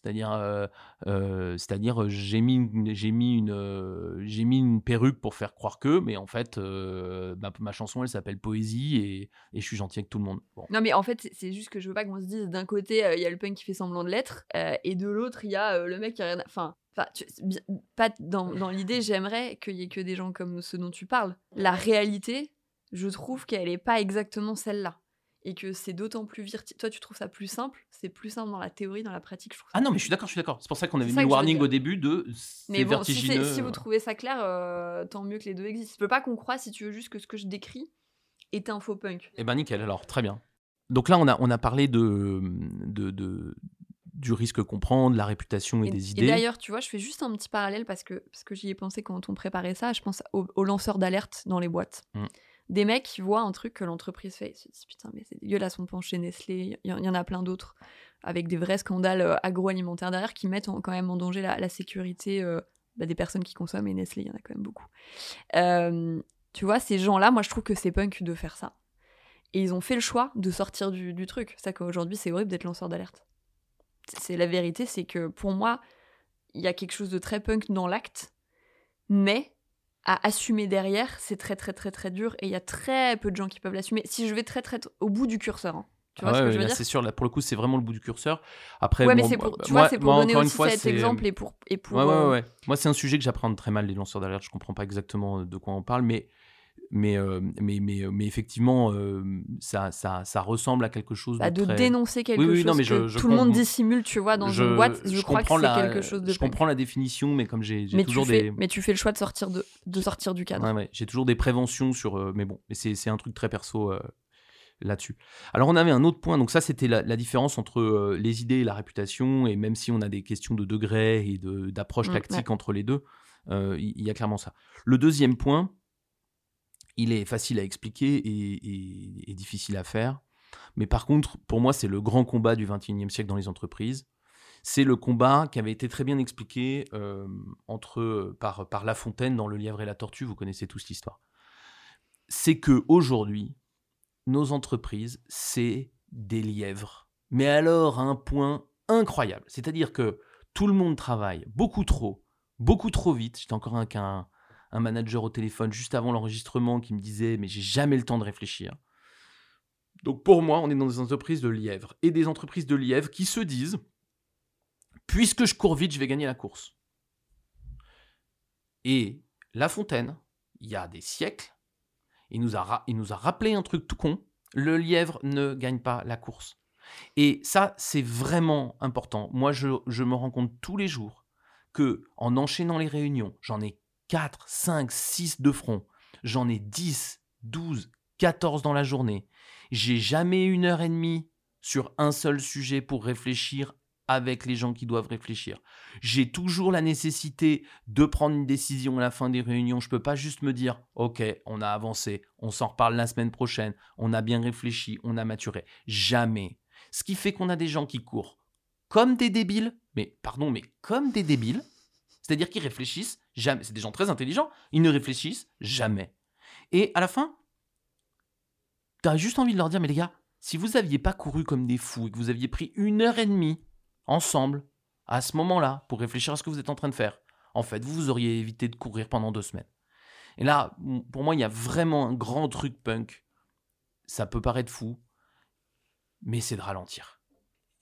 C'est-à-dire, euh, euh, euh, j'ai mis, j'ai mis une, j'ai mis une perruque pour faire croire que, mais en fait, ma, chanson, elle s'appelle Poésie et, et, je suis gentil avec tout le monde. Non, mais en fait, c'est juste que je veux pas qu'on se dise d'un côté, il y a le punk qui fait semblant de l'être, et de l'autre, il y a le mec qui a rien. Enfin, pas dans, dans l'idée, j'aimerais qu'il y ait que des gens comme ceux dont tu parles. La réalité, je trouve qu'elle est pas exactement celle-là et que c'est d'autant plus virtuel. Toi, tu trouves ça plus simple? C'est plus simple dans la théorie, dans la pratique, je trouve. Ah non, mais je suis d'accord, je suis d'accord. C'est pour ça qu'on avait mis le warning au début de. Mais bon, vertigineux. Si, vous trouvez ça clair, euh, tant mieux que les deux existent. Je peux pas qu'on croit, si tu veux, juste que ce que je décris est un faux punk. Eh ben nickel, alors très bien. Donc là, on a, on a parlé de, de, de du risque qu'on prend, de la réputation et, des idées. Et d'ailleurs, tu vois, je fais juste un petit parallèle parce que, parce que j'y ai pensé quand on préparait ça. Je pense aux, lanceurs d'alerte dans les boîtes. Mmh des mecs qui voient un truc que l'entreprise fait, ils se disent putain, mais c'est dégueulasse, on penche chez Nestlé, il y, en a plein d'autres, avec des vrais scandales euh, agroalimentaires derrière qui mettent quand même en danger la, sécurité euh, bah, des personnes qui consomment, et Nestlé, il y en a quand même beaucoup. Euh, tu vois, ces gens-là, moi je trouve que c'est punk de faire ça. Et ils ont fait le choix de sortir du, du truc. C'est ça qu'aujourd'hui, c'est horrible d'être lanceur d'alerte. C'est la vérité, c'est que pour moi, il y a quelque chose de très punk dans l'acte, mais à assumer derrière, c'est très très très très dur et il y a très peu de gens qui peuvent l'assumer. Si je vais très très au bout du curseur. Hein. Tu vois ce que je veux dire? C'est sûr, là pour le coup, c'est vraiment le bout du curseur. Après, ouais, mais c'est pour, tu vois, c'est pour donner aussi cet exemple et pour. Et pour ouais, ouais, ouais. Moi, c'est un sujet que j'apprends très mal, les lanceurs d'alerte. Je comprends pas exactement de quoi on parle, mais Mais, euh, mais, mais, mais effectivement, euh, ça, ça, ça ressemble à quelque chose Bah, de, de très- dénoncer quelque Oui, oui, chose non, mais que je- je tout le monde dissimule, tu vois, dans une boîte. Je, crois que comprends c'est la- quelque chose de Je comprends la définition, mais comme j'ai mais toujours fais, des... mais tu fais le choix de sortir, de, de sortir du cadre. Ouais, ouais, j'ai toujours des préventions sur. euh, mais bon, mais c'est un truc très perso euh, là-dessus. Alors, on avait un autre point. Donc, ça, c'était la, la différence entre euh, les idées et la réputation. Et même si on a des questions de degré et de- d'approche Mm, tactique ouais. entre les deux, euh, il il y, a clairement ça. Le deuxième point, il est facile à expliquer et, difficile à faire. Mais par contre, pour moi, c'est le grand combat du 21e siècle dans les entreprises. C'est le combat qui avait été très bien expliqué euh, entre, par, par La Fontaine dans Le Lièvre et la Tortue. Vous connaissez tous l'histoire. C'est que aujourd'hui, nos entreprises, c'est des lièvres. Mais alors à un point incroyable. C'est-à-dire que tout le monde travaille beaucoup trop, beaucoup trop vite. J'étais encore avec un, un manager au téléphone juste avant l'enregistrement qui me disait mais j'ai jamais le temps de réfléchir. Donc pour moi, on est dans des entreprises de lièvres et des entreprises de lièvres qui se disent puisque je cours vite, je vais gagner la course. Et La Fontaine, il y a des siècles, il nous a, il nous a rappelé un truc tout con, le lièvre ne gagne pas la course. Et ça, c'est vraiment important. Moi, je, je me rends compte tous les jours que en enchaînant les réunions, j'en ai 4, 5, 6 de front, j'en ai 10, 12, 14 dans la journée. J'ai jamais une heure et demie sur un seul sujet pour réfléchir avec les gens qui doivent réfléchir. J'ai toujours la nécessité de prendre une décision à la fin des réunions. Je peux pas juste me dire OK, on a avancé, on s'en reparle la semaine prochaine, on a bien réfléchi, on a maturé. Jamais. Ce qui fait qu'on a des gens qui courent comme des débiles, mais pardon, mais comme des débiles. C'est-à-dire qu'ils réfléchissent C'est des gens très intelligents, ils ne réfléchissent jamais. Et à la fin, tu as juste envie de leur dire, mais les gars, si vous aviez pas couru comme des fous et que vous aviez pris une heure et demie ensemble à ce moment-là pour réfléchir à ce que vous êtes en train de faire, en fait, vous, vous auriez évité de courir pendant deux semaines. Et là, pour moi, il y a vraiment un grand truc punk. Ça peut paraître fou, mais c'est de ralentir.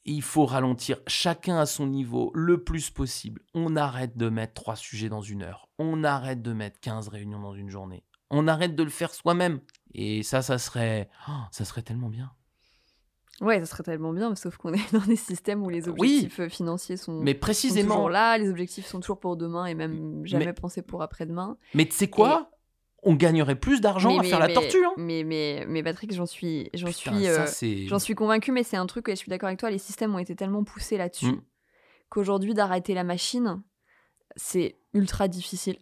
Il faut ralentir chacun à son niveau le plus possible. On arrête de mettre trois sujets dans une heure. On arrête de mettre 15 réunions dans une journée. On arrête de le faire soi-même. Et ça, ça serait, oh, ça serait tellement bien. Ouais, ça serait tellement bien, sauf qu'on est dans des systèmes où les objectifs euh, financiers sont, Mais sont précisément. toujours là, les objectifs sont toujours pour demain et même jamais Mais- pensés pour après-demain. Mais tu sais quoi? On gagnerait plus d'argent à mais- faire la tortue. hein. Mais, mais, mais Patrick, j'en suis, j'en suis, euh, j'en suis convaincue, mais c'est un truc, et je suis d'accord avec toi, les systèmes ont été tellement poussés là-dessus Mm. qu'aujourd'hui, d'arrêter la machine, c'est ultra difficile.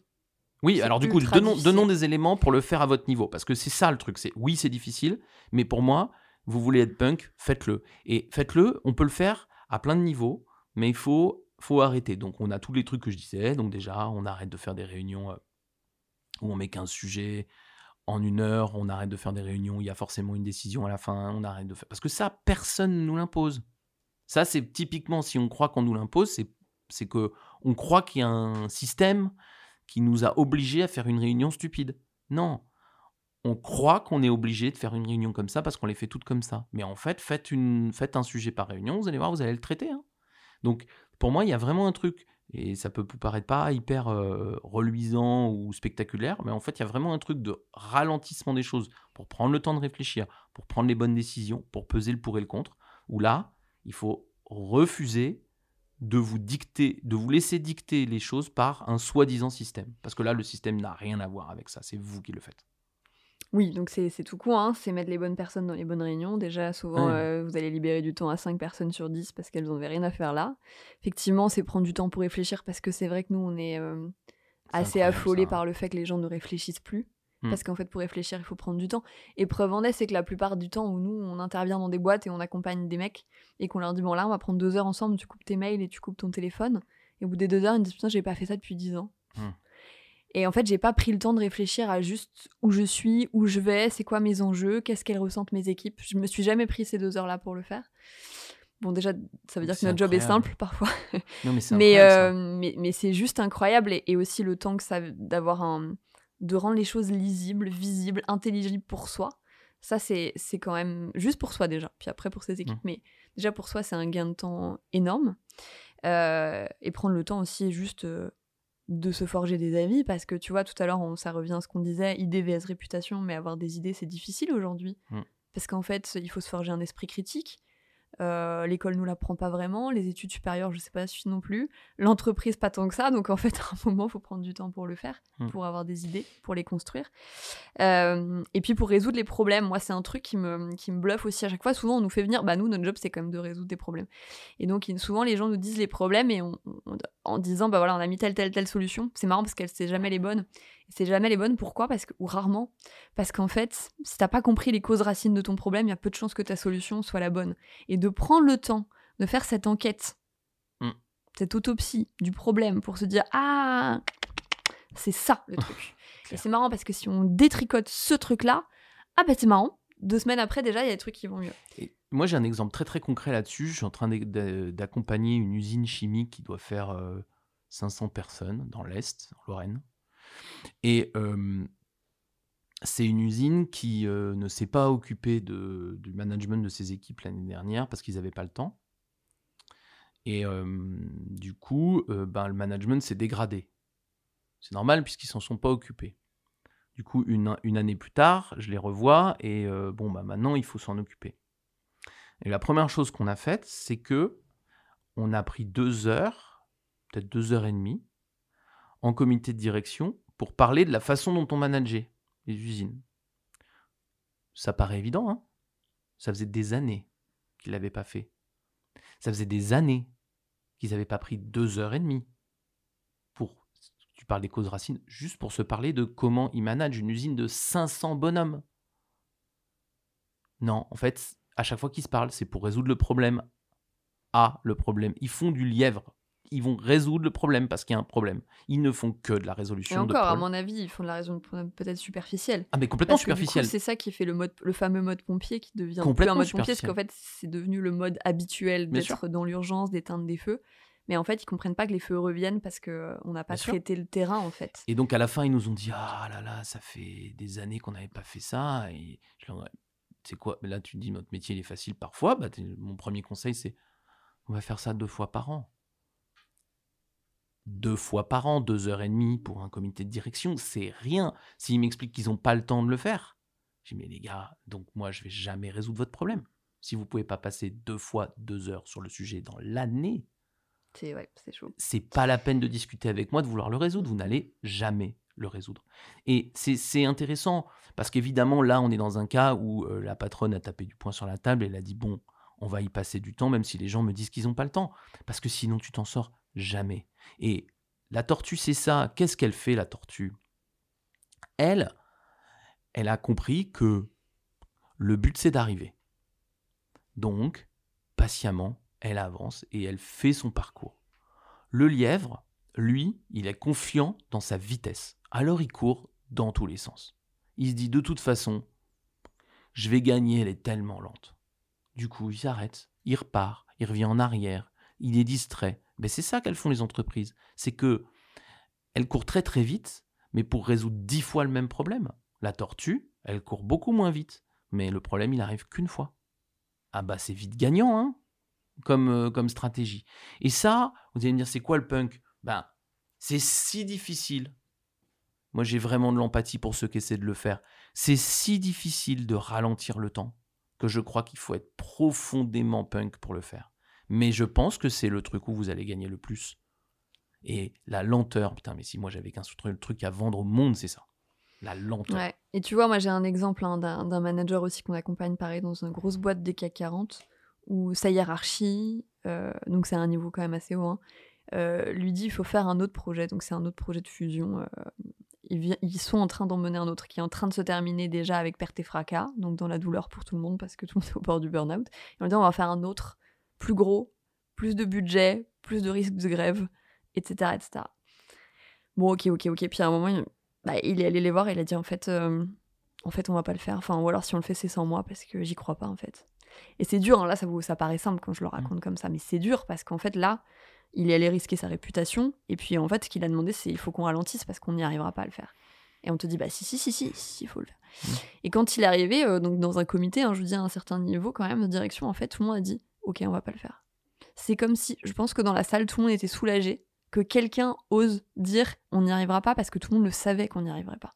Oui, alors du coup, donnons, donnons des éléments pour le faire à votre niveau. Parce que c'est ça le truc. C'est oui, c'est difficile, mais pour moi, vous voulez être punk, faites-le. Et faites-le, on peut le faire à plein de niveaux, mais il faut, faut arrêter. Donc on a tous les trucs que je disais. Donc déjà, on arrête de faire des réunions euh, où on met 15 sujets en une heure. On arrête de faire des réunions il y a forcément une décision à la fin. On arrête de faire... Parce que ça, personne ne nous l'impose. Ça, c'est typiquement, si on croit qu'on nous l'impose, c'est, c'est que on croit qu'il y a un système qui nous a obligés à faire une réunion stupide. Non. On croit qu'on est obligé de faire une réunion comme ça parce qu'on les fait toutes comme ça. Mais en fait, faites, une, faites un sujet par réunion, vous allez voir, vous allez le traiter. hein. Donc, pour moi, il y a vraiment un truc, et ça peut vous paraître pas hyper reluisant ou spectaculaire, mais en fait, il y a vraiment un truc de ralentissement des choses pour prendre le temps de réfléchir, pour prendre les bonnes décisions, pour peser le pour et le contre, où là, il faut refuser de vous dicter, de vous laisser dicter les choses par un soi-disant système. Parce que là, le système n'a rien à voir avec ça, c'est vous qui le faites. Oui, donc c'est tout court, hein, c'est mettre les bonnes personnes dans les bonnes réunions. Déjà, souvent, Ouais. euh, vous allez libérer du temps à 5 personnes sur 10 parce qu'elles n'avaient rien à faire là. Effectivement, c'est prendre du temps pour réfléchir parce que c'est vrai que nous, on est euh, assez affolés ça, hein. par le fait que les gens ne réfléchissent plus. Hmm. Parce qu'en fait, pour réfléchir, il faut prendre du temps. Et preuve en est, c'est que la plupart du temps où nous, on intervient dans des boîtes et on accompagne des mecs et qu'on leur dit, bon là, on va prendre deux heures ensemble, tu coupes tes mails et tu coupes ton téléphone. Et au bout des deux heures, ils disent, putain, j'ai pas fait ça depuis 10 ans. Hmm. Et en fait, j'ai pas pris le temps de réfléchir à juste où je suis, où je vais, c'est quoi mes enjeux, qu'est-ce qu'elles ressentent mes équipes. Je me suis jamais pris ces deux heures-là pour le faire. Bon, déjà, ça veut dire que notre job est simple parfois. Non, mais c'est mais, euh, mais, mais c'est juste incroyable. Et, et aussi le temps que ça d'avoir un. de rendre les choses lisibles, visibles, intelligibles pour soi. Ça, c'est c'est quand même juste pour soi déjà. Puis après pour ses équipes. Mais déjà pour soi, c'est un gain de temps énorme. Euh, et prendre le temps aussi juste. euh, de se forger des avis parce que tu vois tout à l'heure ça revient à ce qu'on disait idée vs réputation mais avoir des idées c'est difficile aujourd'hui Mm. parce qu'en fait il faut se forger un esprit critique Euh, l'école nous l'apprend pas vraiment les études supérieures je sais pas si non plus. L'entreprise pas tant que ça donc en fait à un moment faut prendre du temps pour le faire Mm. pour avoir des idées pour les construire. Euh, et puis pour résoudre les problèmes moi c'est un truc qui me, qui me bluffe aussi à chaque fois. Souvent on nous fait venir bah nous notre job c'est quand même de résoudre des problèmes. Et donc il- souvent les gens nous disent les problèmes et on- on- en disant bah voilà on a mis telle telle telle solution. C'est marrant parce qu'elle c'est jamais les bonnes c'est jamais les bonnes. Pourquoi? Parce que ou rarement. Parce qu'en fait si t'as pas compris les causes racines de ton problème il y a peu de chances que ta solution soit la bonne. Et de prendre le temps de faire cette enquête Mm. cette autopsie du problème pour se dire ah c'est ça le truc. Et c'est marrant parce que si on détricote ce truc là ah bah c'est marrant. Deux semaines après déjà il y a des trucs qui vont mieux. Et moi, j'ai un exemple très très concret là-dessus. Je suis en train d'a- d'a- d'accompagner une usine chimique qui doit faire euh, 500 personnes dans l'Est, en Lorraine. Et euh, c'est une usine qui euh, ne s'est pas occupée du management de ses équipes l'année dernière parce qu'ils n'avaient pas le temps. Et euh, du coup, ben, le management s'est dégradé. C'est normal puisqu'ils s'en sont pas occupés. Du coup, une, une année plus tard, je les revois et bon, bah maintenant, il faut s'en occuper. Et la première chose qu'on a faite, c'est que on a pris deux heures, peut-être deux heures et demie, en comité de direction pour parler de la façon dont on manageait les usines. Ça paraît évident, hein Ça faisait des années qu'ils l'avaient pas fait. Ça faisait des années qu'ils n'avaient pas pris deux heures et demie pour, tu parles des causes racines, juste pour se parler de comment ils managent une usine de 500 bonhommes. Non, en fait, à chaque fois qu'ils se parlent, c'est pour résoudre le problème A, le problème. Ils font du lièvre. Ils vont résoudre le problème parce qu'il y a un problème. Ils ne font que de la et résolution de encore à mon avis ils font de la de problème peut-être superficielle Ah, mais complètement Parce que du coup, superficiel. C'est ça qui fait le, mode, le fameux mode pompier qui devient plus Complètement un mode pompier, parce qu'en fait, c'est devenu le mode habituel d'être dans l'urgence, d'éteindre des feux. Mais en fait, ils comprennent pas que les feux reviennent parce qu'on n'a pas Bien sûr. traité le terrain, en fait. Et donc à la fin, ils nous ont dit Ah là là, ça fait des années qu'on n'avait pas fait ça. Et je leur C'est quoi? Là, tu te dis Notre métier, il est facile parfois. Bah, mon premier conseil, c'est On va faire ça deux fois par an. Deux fois par an, deux heures et demie pour un comité de direction, c'est rien. S'ils m'expliquent qu'ils n'ont pas le temps de le faire, je dis Mais les gars, donc moi, je vais jamais résoudre votre problème. Si vous pouvez pas passer deux fois deux heures sur le sujet dans l'année, C'est ouais, chaud. c'est pas la peine de discuter avec moi, de vouloir le résoudre. Vous n'allez jamais le résoudre. Et c'est- c'est intéressant parce qu'évidemment, là, on est dans un cas où euh, la patronne a tapé du poing sur la table et elle a dit Bon, on va y passer du temps, même si les gens me disent qu'ils n'ont pas le temps. Parce que sinon, tu t'en sors jamais. Et la tortue, c'est ça. Qu'est-ce qu'elle fait, la tortue? Elle, elle a compris que le but, c'est d'arriver. Donc, patiemment, elle avance et elle fait son parcours. Le lièvre, lui, il est confiant dans sa vitesse. Alors il court dans tous les sens. Il se dit de toute façon, je vais gagner, elle est tellement lente. Du coup, il s'arrête, il repart, il revient en arrière, il est distrait. Mais c'est ça qu'elles font les entreprises. C'est que elles courent très très vite, mais pour résoudre dix fois le même problème. La tortue, elle court beaucoup moins vite, mais le problème, il arrive qu'une fois. Ah bah c'est vite gagnant, hein comme, euh, comme stratégie. Et ça, vous allez me dire, c'est quoi le punk? Ben, c'est si difficile. Moi, j'ai vraiment de l'empathie pour ceux qui essaient de le faire. C'est si difficile de ralentir le temps que je crois qu'il faut être profondément punk pour le faire. Mais je pense que c'est le truc où vous allez gagner le plus. Et la lenteur, putain, mais si moi j'avais qu'un truc à vendre au monde, c'est ça. La lenteur. Et tu vois, moi j'ai un exemple hein, d'un manager aussi qu'on accompagne pareil dans une grosse boîte des CAC 40 où sa hiérarchie, euh, donc c'est un niveau quand même assez haut, hein, euh, lui dit il faut faire un autre projet. Donc c'est un autre projet de fusion. euh, ils, sont en train d'en mener un autre qui est en train de se terminer déjà avec perte et fracas, donc dans la douleur pour tout le monde parce que tout le monde est au bord du burn-out. Et on dit on va faire un autre, plus gros, plus de budget, plus de risques de grève, etc. etc. Bon, ok, ok, ok. Puis à un moment, il, bah, il est allé les voir et il a dit en fait, euh, en fait, on va pas le faire. Enfin, ou alors si on le fait, c'est sans moi parce que j'y crois pas en fait. Et c'est dur, hein, là, ça, vous, ça paraît simple quand je le raconte comme ça, mais c'est dur parce qu'en fait, là, il est allé risquer sa réputation. Et puis, en fait, ce qu'il a demandé, c'est il faut qu'on ralentisse parce qu'on n'y arrivera pas à le faire. Et on te dit, bah si, si, si, si, si, il faut le faire. Et quand il est arrivé, euh, donc dans un comité, hein, je vous dis à un certain niveau quand même de direction, en fait, tout le monde a dit, ok, on va pas le faire. C'est comme si, je pense que dans la salle, tout le monde était soulagé que quelqu'un ose dire on n'y arrivera pas parce que tout le monde le savait qu'on n'y arriverait pas.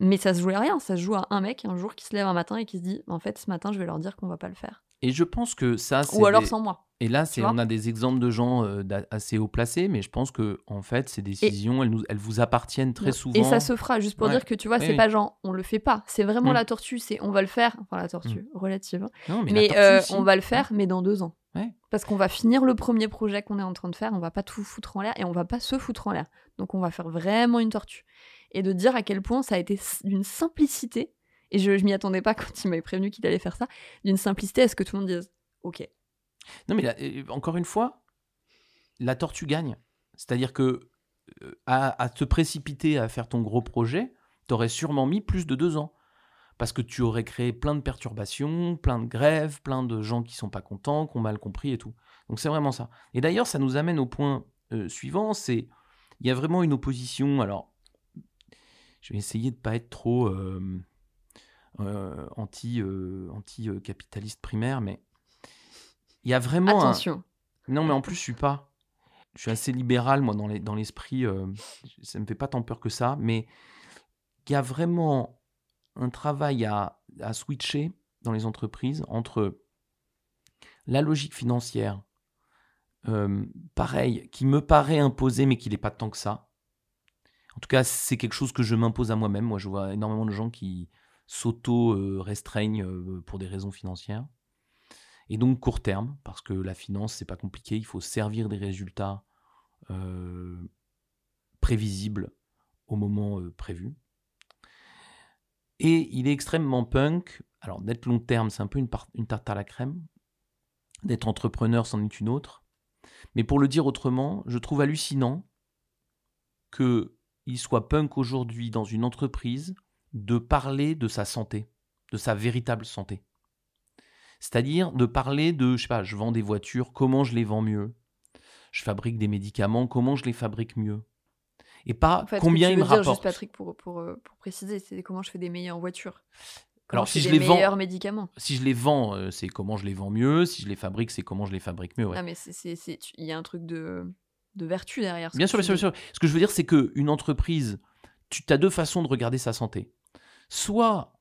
Mais ça se jouait à rien, ça se joue à un mec un jour qui se lève un matin et qui se dit en fait ce matin je vais leur dire qu'on va pas le faire. Et je pense que ça. Ou alors des- sans moi. Et là, c'est, on a des exemples de gens euh, assez haut placés, mais je pense que en fait, ces décisions, elles, nous, elles vous appartiennent très souvent. Et ça se fera, juste pour Ouais. dire que tu vois, c'est oui. pas genre on le fait pas, c'est vraiment Mm. la tortue, c'est on va le faire, enfin la tortue, relative. hein. Non, mais, Mais, la tortue, euh, si. on va le faire, mais dans deux ans. Ouais. Parce qu'on va finir le premier projet qu'on est en train de faire, on va pas tout foutre en l'air et on va pas se foutre en l'air. Donc on va faire vraiment une tortue. Et de dire à quel point ça a été d'une simplicité, et je, je m'y attendais pas quand il m'avait prévenu qu'il allait faire ça, d'une simplicité à ce que tout le monde dise Ok. Non, mais là, encore une fois, la tortue gagne. C'est-à-dire que euh, à, te précipiter à faire ton gros projet, t'aurais sûrement mis plus de deux ans. Parce que tu aurais créé plein de perturbations, plein de grèves, plein de gens qui sont pas contents, qui ont mal compris et tout. Donc c'est vraiment ça. Et d'ailleurs, ça nous amène au point euh, suivant, c'est il y a vraiment une opposition. Alors, je vais essayer de pas être trop euh, anti euh, anti euh, capitaliste primaire, mais il y a vraiment un- Attention. non, mais en plus, je suis pas. Je suis assez libéral, moi, dans les- dans l'esprit. euh, ça me fait pas tant peur que ça. Mais il y a vraiment un travail à, à switcher dans les entreprises entre la logique financière, euh, pareil, qui me paraît imposée, mais qui n'est pas tant que ça. En tout cas, c'est quelque chose que je m'impose à moi-même. Moi, je vois énormément de gens qui s'auto-restreignent euh, pour des raisons financières. Et donc court terme, parce que la finance, c'est pas compliqué, il faut servir des résultats euh, prévisibles au moment euh, prévu. Et il est extrêmement punk. Alors d'être long terme, c'est un peu une, une tarte à la crème. D'être entrepreneur, c'en est une autre. Mais pour le dire autrement, je trouve hallucinant que il soit punk aujourd'hui dans une entreprise de parler de sa santé, de sa véritable santé. C'est-à-dire de parler de, je sais pas, je vends des voitures, comment je les vends mieux? Je fabrique des médicaments, comment je les fabrique mieux? Et pas En fait, ce combien ils me rapportent. juste Patrick, pour, pour, euh, pour préciser, c'est comment je fais des meilleures voitures. Comment Alors je si je les vends, médicaments. si je les vends, euh, c'est comment je les vends mieux. Si je les fabrique, c'est comment je les fabrique mieux. ouais. Non, mais il y a un truc de, de vertu derrière. Bien sûr, bien sûr, bien sûr. Ce que je veux dire, c'est qu'une entreprise, tu as deux façons de regarder sa santé. Soit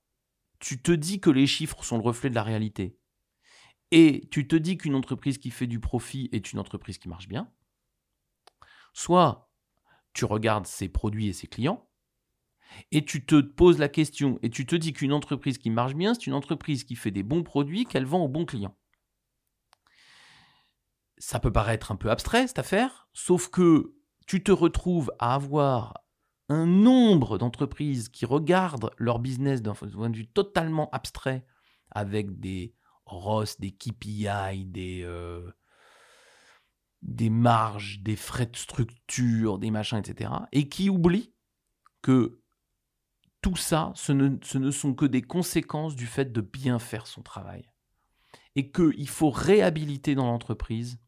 tu te dis que les chiffres sont le reflet de la réalité, et tu te dis qu'une entreprise qui fait du profit est une entreprise qui marche bien. Soit tu regardes ses produits et ses clients, et tu te poses la question, et tu te dis qu'une entreprise qui marche bien, c'est une entreprise qui fait des bons produits qu'elle vend aux bons clients ça peut paraître un peu abstrait cette affaire, sauf que tu te retrouves à avoir un nombre d'entreprises qui regardent leur business d'un point de vue totalement abstrait, avec des ROS, des KPI, des, euh, des marges, des frais de structure, des machins, etc., et qui oublient que tout ça, ce ne sont que des conséquences du fait de bien faire son travail. Et qu'il faut réhabiliter dans l'entreprise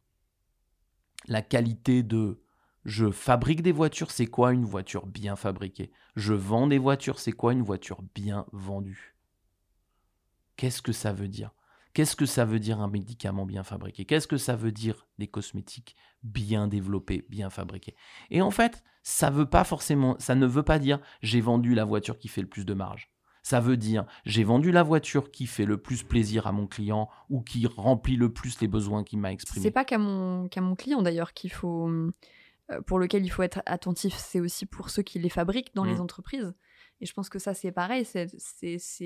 la qualité de je fabrique des voitures, c'est quoi une voiture bien fabriquée? Je vends des voitures, c'est quoi une voiture bien vendue? Qu'est-ce que ça veut dire? Qu'est-ce que ça veut dire un médicament bien fabriqué? Qu'est-ce que ça veut dire des cosmétiques bien développés, bien fabriqués? Et en fait, ça veut pas forcément, ça ne veut pas dire j'ai vendu la voiture qui fait le plus de marge. Ça veut dire j'ai vendu la voiture qui fait le plus plaisir à mon client ou qui remplit le plus les besoins qu'il m'a exprimés. C'est pas qu'à mon, qu'à mon client d'ailleurs qu'il faut, euh, pour lequel il faut être attentif. C'est aussi pour ceux qui les fabriquent dans les Mm. entreprises. Et je pense que ça, c'est pareil. C'est,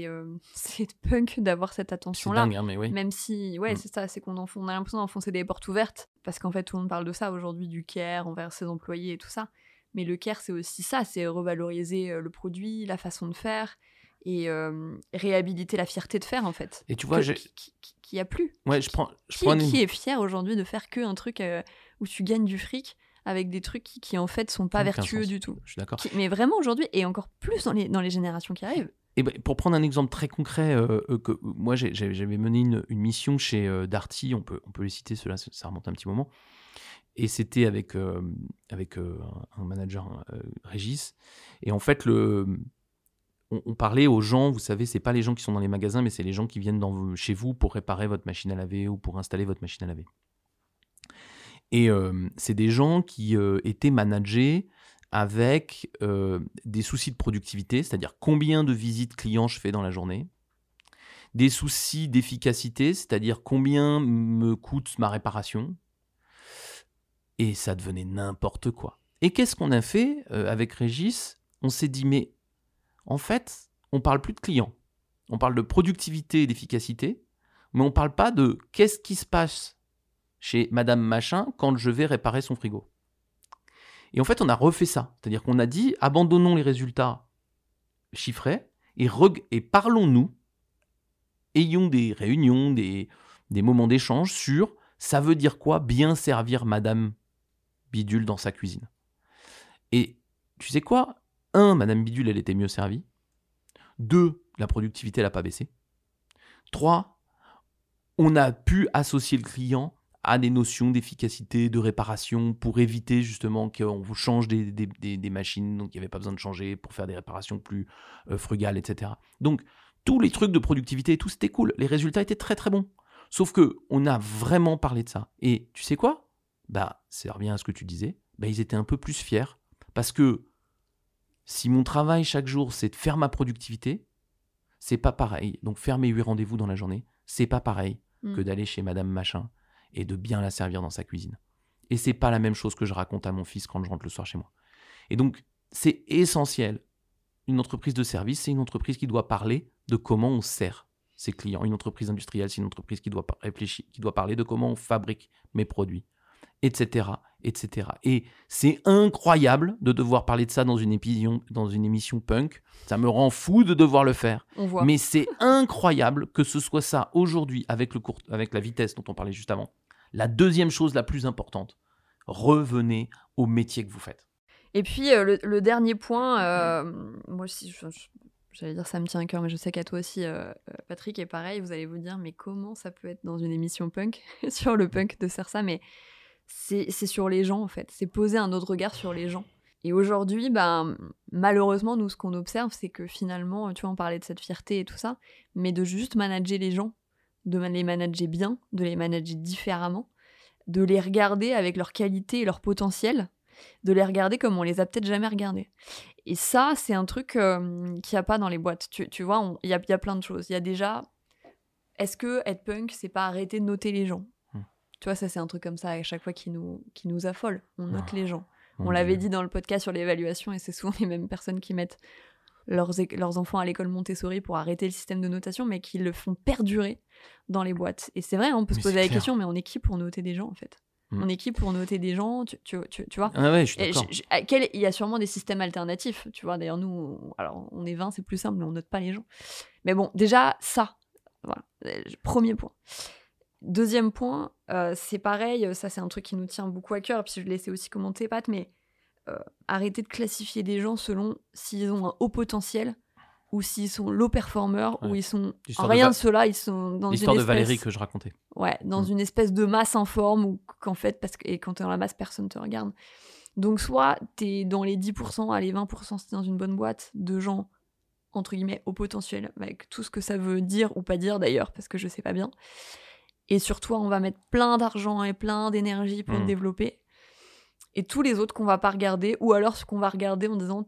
euh, punk d'avoir cette attention-là. hein, oui. Même si, ouais, Mm. c'est ça, c'est qu'on on a l'impression d'enfoncer des portes ouvertes. Parce qu'en fait, tout le monde parle de ça aujourd'hui, du care envers ses employés et tout ça. Mais le care, c'est aussi ça c'est revaloriser euh, le produit, la façon de faire et euh, réhabiliter la fierté de faire, en fait. Et tu vois, Que- qui, qui, qui a plus. Ouais, je prends, je Qui, prends une- qui est fier aujourd'hui de faire que un truc euh, où tu gagnes du fric avec des trucs qui, qui, en fait sont pas vertueux sens. du tout Je suis d'accord. Mais vraiment aujourd'hui et encore plus dans les, dans les générations qui arrivent. Et ben, pour prendre un exemple très concret, euh, euh, que moi j'avais mené une, une mission chez euh, Darty, on peut, on peut les citer, cela, ça remonte un petit moment. Et c'était avec, euh, avec euh, un manager, euh, Régis. Et en fait, le, on, on parlait aux gens, vous savez, c'est pas les gens qui sont dans les magasins, mais c'est les gens qui viennent dans, chez vous pour réparer votre machine à laver ou pour installer votre machine à laver. Et euh, c'est des gens qui euh, étaient managés avec euh, des soucis de productivité, c'est-à-dire combien de visites clients je fais dans la journée, des soucis d'efficacité, c'est-à-dire combien me coûte ma réparation, et ça devenait n'importe quoi. Et qu'est-ce qu'on a fait avec Régis? On s'est dit, mais en fait, on parle plus de clients, on parle de productivité et d'efficacité, mais on parle pas de qu'est-ce qui se passe chez Madame Machin quand je vais réparer son frigo. Et en fait, on a refait ça. C'est-à-dire qu'on a dit, abandonnons les résultats chiffrés et, parlons-nous, ayons des réunions, des, des moments d'échange sur ça veut dire quoi bien servir Madame Bidule dans sa cuisine. Et tu sais quoi? Un, Madame Bidule, elle était mieux servie. Deux, la productivité, elle n'a pas baissé. Trois, on a pu associer le client à des notions d'efficacité, de réparation, pour éviter justement qu'on vous change des, des, machines, donc il n'y avait pas besoin de changer pour faire des réparations plus euh, frugales, etc. Donc tous les trucs de productivité et tout, c'était cool. Les résultats étaient très très bons. Sauf que on a vraiment parlé de ça. Et tu sais quoi? Bah, ça revient à ce que tu disais. Bah, ils étaient un peu plus fiers parce que si mon travail chaque jour c'est de faire ma productivité, c'est pas pareil. Donc faire mes huit rendez-vous dans la journée, c'est pas pareil mm. que d'aller chez Madame Machin et de bien la servir dans sa cuisine. Et c'est pas la même chose que je raconte à mon fils quand je rentre le soir chez moi. Et donc, c'est essentiel. Une entreprise de service, c'est une entreprise qui doit parler de comment on sert ses clients. Une entreprise industrielle, c'est une entreprise qui doit réfléchir, qui doit parler de comment on fabrique mes produits, etc., etc. Et c'est incroyable de devoir parler de ça dans une, émission, dans une émission punk. Ça me rend fou de devoir le faire. Mais c'est incroyable que ce soit ça aujourd'hui avec, le avec la vitesse dont on parlait juste avant. La deuxième chose la plus importante, revenez au métier que vous faites. Et puis euh, le, dernier point, euh, moi aussi, j'allais dire ça me tient à cœur, mais je sais qu'à toi aussi, euh, Patrick, est pareil, vous allez vous dire, mais comment ça peut être dans une émission punk, sur le punk de faire ça, mais c'est sur les gens en fait, c'est poser un autre regard sur les gens. Et aujourd'hui, ben, malheureusement, nous, ce qu'on observe, c'est que finalement, tu vois, on parlait de cette fierté et tout ça, mais de juste manager les gens, de les manager bien, de les manager différemment, de les regarder avec leur qualité et leur potentiel, de les regarder comme on les a peut-être jamais regardés. Et ça, c'est un truc euh, qu'il n'y a pas dans les boîtes. Tu, tu vois, il y a, y a, plein de choses. Il y a déjà, est-ce que être punk, c'est pas arrêter de noter les gens? Hmm. Tu vois, ça, c'est un truc comme ça à chaque fois qui nous, qui nous affole. On note ah, les gens. On l'avait dit dans le podcast sur l'évaluation, et c'est souvent les mêmes personnes qui mettent leurs, leurs enfants à l'école Montessori pour arrêter le système de notation, mais qui le font perdurer dans les boîtes. Et c'est vrai, on peut se poser la question, mais on est qui pour noter des gens, en fait? Mm. On est qui pour noter des gens, tu, tu, tu, vois? Ah ouais, je suis Il y a sûrement des systèmes alternatifs, tu vois. D'ailleurs, nous, alors on est 20, c'est plus simple, mais on note pas les gens. Mais bon, déjà, ça, voilà, premier point. Deuxième point, euh, c'est pareil, ça c'est un truc qui nous tient beaucoup à cœur, puis je laissais aussi commenter Pat, mais euh, arrêter de classifier des gens selon s'ils ont un haut potentiel ou s'ils sont low performers ou ils sont rien de, cela ils sont dans l'histoire de Valérie que je racontais. Ouais dans mm. une espèce de masse informe ou qu'en fait parce que et quand t'es dans la masse personne te regarde. Donc soit t'es dans les 10% allez 20% c'est dans une bonne boîte de gens entre guillemets au potentiel avec tout ce que ça veut dire ou pas dire d'ailleurs parce que je sais pas bien. Et sur toi on va mettre plein d'argent et plein d'énergie pour te mm. développer et tous les autres qu'on va pas regarder, ou alors ce qu'on va regarder en disant,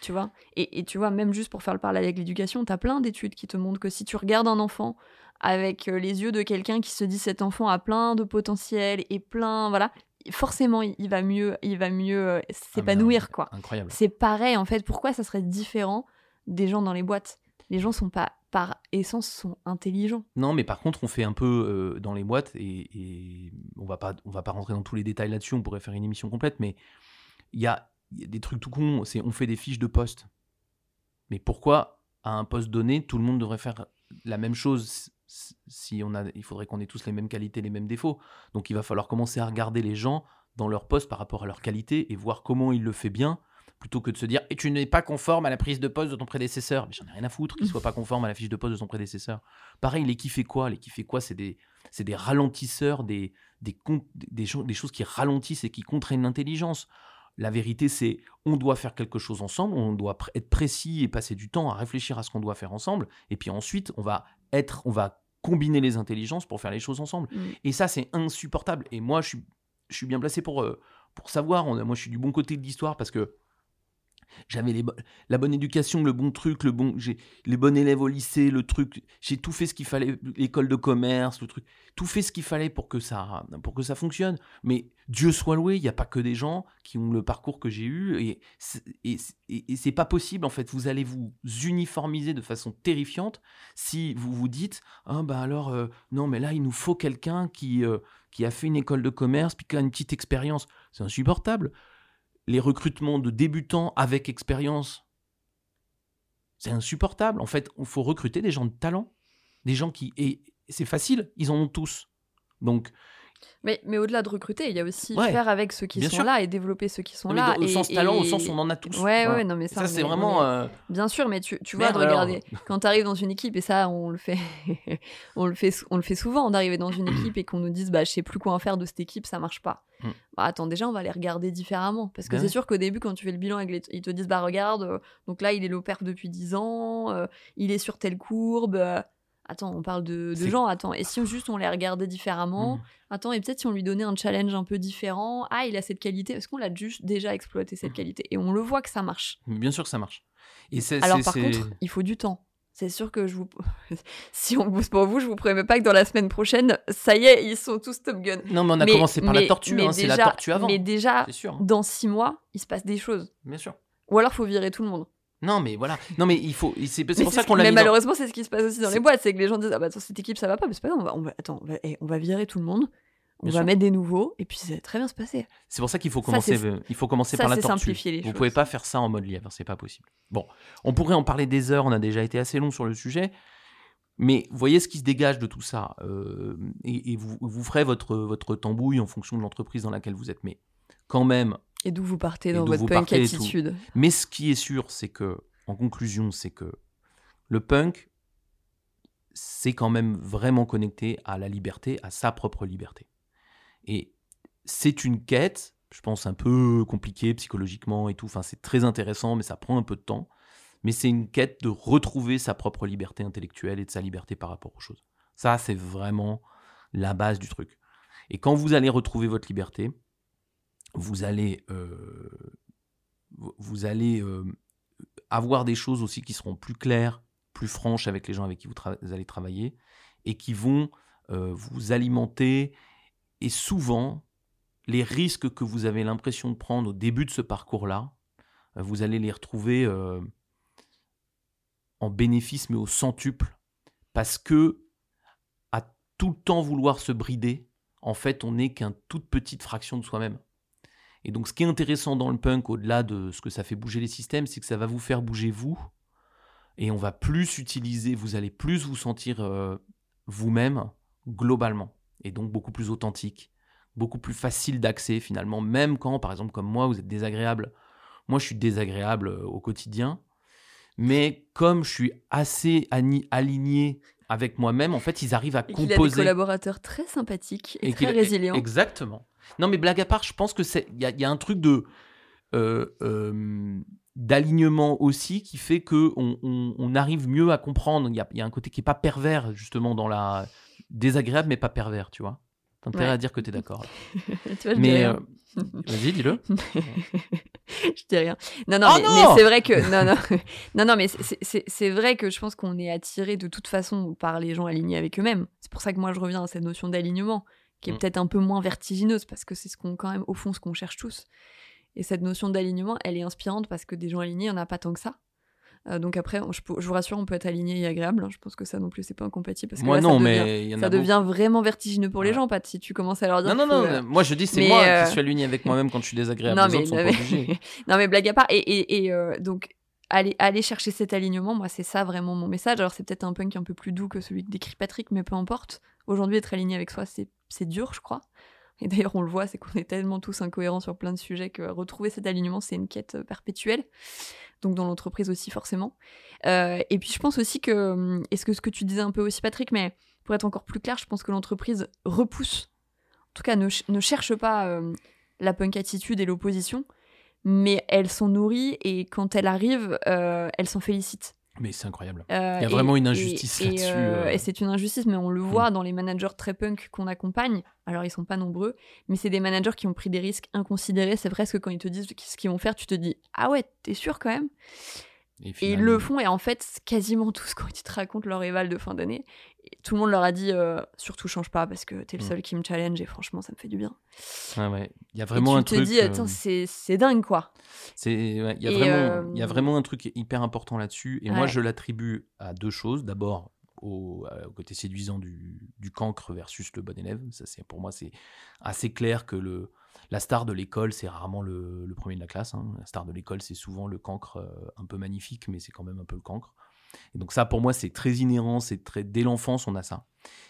tu vois, et, tu vois, même juste pour faire le parallèle avec l'éducation, tu as plein d'études qui te montrent que si tu regardes un enfant avec euh, les yeux de quelqu'un qui se dit cet enfant a plein de potentiel et plein, voilà, forcément il va mieux, il va mieux euh, ah, s'épanouir, quoi. Incroyable. C'est pareil, en fait, pourquoi ça serait différent des gens dans les boîtes? Les gens sont pas par essence sont intelligents. Non, mais par contre, on fait un peu euh, dans les boîtes et, on va pas on va pas rentrer dans tous les détails là-dessus. On pourrait faire une émission complète, mais il y a, des trucs tout cons. C'est on fait des fiches de poste. Mais pourquoi à un poste donné, tout le monde devrait faire la même chose si on a, il faudrait qu'on ait tous les mêmes qualités, les mêmes défauts? Donc il va falloir commencer à regarder les gens dans leur poste par rapport à leur qualité et voir comment il le fait bien plutôt que de se dire et tu n'es pas conforme à la prise de poste de ton prédécesseur. Mais j'en ai rien à foutre qu'il soit pas conforme à la fiche de poste de son prédécesseur. Pareil, les qui fait quoi? Les qui fait quoi? C'est des, c'est des ralentisseurs, des, des, des, des, choses qui ralentissent et qui contraignent l'intelligence. La vérité, c'est on doit faire quelque chose ensemble, on doit être précis et passer du temps à réfléchir à ce qu'on doit faire ensemble. Et puis ensuite, on va être, on va combiner les intelligences pour faire les choses ensemble. Mm. Et ça, c'est insupportable. Et moi, je suis je suis bien placé pour, euh, pour savoir. On moi, je suis du bon côté de l'histoire parce que j'avais la bonne éducation, le bon truc, le bon, j'ai les bons élèves au lycée, le truc. J'ai tout fait ce qu'il fallait, l'école de commerce, le truc, tout fait ce qu'il fallait pour que ça, pour que ça fonctionne. Mais Dieu soit loué, il n'y a pas que des gens qui ont le parcours que j'ai eu et et, et, et c'est pas possible en fait. Vous allez vous uniformiser de façon terrifiante si vous vous dites ah bah alors euh, non mais là il nous faut quelqu'un qui euh, qui a fait une école de commerce puis qui a une petite expérience. C'est insupportable. Les recrutements de débutants avec expérience, c'est insupportable. En fait, il faut recruter des gens de talent, des gens qui et c'est facile, ils en ont tous. Donc Mais, mais au-delà de recruter, il y a aussi Ouais. faire avec ceux qui Bien sont sûr. là et développer ceux qui sont Non, là. dans- au et- sens talent, au sens on en a tous. Ouais, Voilà. ouais, non, mais ça, c'est vraiment. euh, Bien sûr, mais tu, tu vois, de Merde, alors. regarder, quand tu arrives dans une équipe, et ça, on le fait, on le fait, on le fait souvent, d'arriver dans une équipe et qu'on nous dise, bah, je sais plus quoi en faire de cette équipe, ça marche pas. Mm. Bah, attends, déjà, on va les regarder différemment. Parce que Ben c'est sûr qu'au début, quand tu fais le bilan, ils te disent, bah, regarde, euh, donc là, il est low perf depuis 10 ans, euh, il est sur telle courbe. Attends, on parle de, gens, attends, et si on, juste on les regardait différemment, Mhm. attends, et peut-être si on lui donnait un challenge un peu différent, ah, il a cette qualité, parce qu'on l'a juste déjà exploité cette Mhm. qualité, et on le voit que ça marche. Mais Bien sûr que ça marche. Et c'est, Alors par contre, il faut du temps. C'est sûr que je vous... si on bosse pour vous, je vous promets pas que dans la semaine prochaine, ça y est, ils sont tous Top Gun. non, mais on a Mais- commencé par mais- la tortue. hein, c'est la tortue avant. Mais déjà, sûr. dans six mois, il se passe des choses. Bien sûr. Ou alors, faut virer tout le monde. Non, mais voilà. Non, mais il faut. C'est, pour ça qu'on l'a mais malheureusement, c'est ce qui se passe aussi dans les boîtes. C'est que les gens disent Ah bah, attends, cette équipe, ça va pas. Mais c'est pas grave, on va, on va- attends, on va, eh, on va virer tout le monde. On Bien va sûr. mettre des nouveaux. Et puis, ça va très bien se passer. C'est pour ça qu'il faut commencer. euh, il faut commencer ça, par la tortue. simplifier les Vous pouvez pas faire ça en mode lièvre, c'est pas possible. Bon, on pourrait en parler des heures. On a déjà été assez long sur le sujet. Mais voyez ce qui se dégage de tout ça. euh, et et vous, vous ferez votre, votre tambouille en fonction de l'entreprise dans laquelle vous êtes. Mais quand même, Et d'où vous partez dans votre punk attitude. Mais ce qui est sûr, c'est que, en conclusion, c'est que le punk, c'est quand même vraiment connecté à la liberté, à sa propre liberté. Et c'est une quête, je pense, un peu compliquée psychologiquement et tout. Enfin, c'est très intéressant, mais ça prend un peu de temps. Mais c'est une quête de retrouver sa propre liberté intellectuelle et de sa liberté par rapport aux choses. Ça, c'est vraiment la base du truc. Et quand vous allez retrouver votre liberté, vous allez, euh, euh, avoir des choses aussi qui seront plus claires, plus franches avec les gens avec qui vous, allez travailler et qui vont euh, vous alimenter. Et souvent, les risques que vous avez l'impression de prendre au début de ce parcours-là, vous allez les retrouver en bénéfice, mais au centuple, parce que à tout le temps vouloir se brider, en fait, on n'est qu'une toute petite fraction de soi-même. Et donc, ce qui est intéressant dans le punk, au-delà de ce que ça fait bouger les systèmes, c'est que ça va vous faire bouger vous. Et on va plus utiliser, vous allez plus vous sentir euh, vous-même globalement. Et donc beaucoup plus authentique, beaucoup plus facile d'accès finalement, même quand, par exemple, comme moi, vous êtes désagréable. Moi, je suis désagréable euh, au quotidien. Mais comme je suis assez aligné avec moi-même, en fait, ils arrivent à Et qu'il a des composer. collaborateurs très sympathiques et, qu'il- très résilients. Exactement. Non, mais blague à part, je pense que c'est il y, a- il y a un truc de euh, euh, d'alignement aussi qui fait que on, on- on arrive mieux à comprendre. Il y a, il y a un côté qui est pas pervers justement dans la désagréable mais pas pervers, tu vois. T'as intérêt Ouais. à dire que t'es d'accord. tu vois, je dis mais euh, vas-y, dis-le. je dis rien. Non, non, Oh mais, c'est vrai que non, non, non, non, mais c'est vrai que je pense qu'on est attiré de toute façon par les gens alignés avec eux-mêmes. C'est pour ça que moi je reviens à cette notion d'alignement qui est Mm. peut-être un peu moins vertigineuse parce que c'est ce qu'on quand même au fond ce qu'on cherche tous. Et cette notion d'alignement, elle est inspirante parce que des gens alignés, il n'y en a pas tant que ça. Euh, donc après, je, vous rassure, on peut être aligné et agréable. hein. Je pense que ça non plus, c'est pas incompatible. Parce que Moi là, ça non, devient- mais il y en ça a beaucoup. devient vraiment vertigineux pour les Ouais. gens, Pat, si tu commences à leur dire. Non, non, non. euh, Moi, je dis, c'est moi euh, qui suis aligné avec moi-même quand je suis désagréable. non, les mais, autres sont non, pas mais- obligés. non, mais blague à part. Et, et, et, euh, donc, aller, aller chercher cet alignement, moi, c'est ça vraiment mon message. Alors, c'est peut-être un punk un peu plus doux que celui que décrit Patrick, mais peu importe. Aujourd'hui, être aligné avec soi, c'est dur, je crois. Et d'ailleurs, on le voit, c'est qu'on est tellement tous incohérents sur plein de sujets que retrouver cet alignement, c'est une quête euh, perpétuelle. Donc, dans l'entreprise aussi, forcément. Euh, et puis, je pense aussi que, hum, est-ce que ce que tu disais un peu aussi, Patrick, mais pour être encore plus clair, je pense que l'entreprise repousse, en tout cas, ne, ne cherche pas euh, la punk attitude et l'opposition, mais elle s'en nourrit et quand elle arrive, euh, elle s'en félicite. Mais c'est incroyable. Il y a vraiment une injustice là-dessus. Et c'est une injustice, mais on le voit mm. dans les managers très punk qu'on accompagne. Alors, ils sont pas nombreux, mais c'est des managers qui ont pris des risques inconsidérés. C'est presque quand ils te disent ce qu'ils vont faire, tu te dis Ah ouais, t'es sûr quand même? Et, ils le font, et en fait, quasiment tous, quand ils te racontent leur éval de fin d'année, tout le monde leur a dit euh, surtout change pas parce que t'es le mm. seul qui me challenge et franchement, ça me fait du bien. Ah ouais, il y a vraiment un truc. Tu te dis, attends, euh, c'est dingue quoi. Il y, a vraiment, y a euh, vraiment un truc hyper important là-dessus, et moi je l'attribue à deux choses. D'abord, au, côté séduisant du, du, cancre versus le bon élève. Ça, c'est pour moi, c'est assez clair que le, la star de l'école, c'est rarement le, premier de la classe. Hein. La star de l'école, c'est souvent le cancre euh, un peu magnifique, mais c'est quand même un peu le cancre. Et donc ça, pour moi, c'est très inhérent, c'est dès l'enfance, on a ça.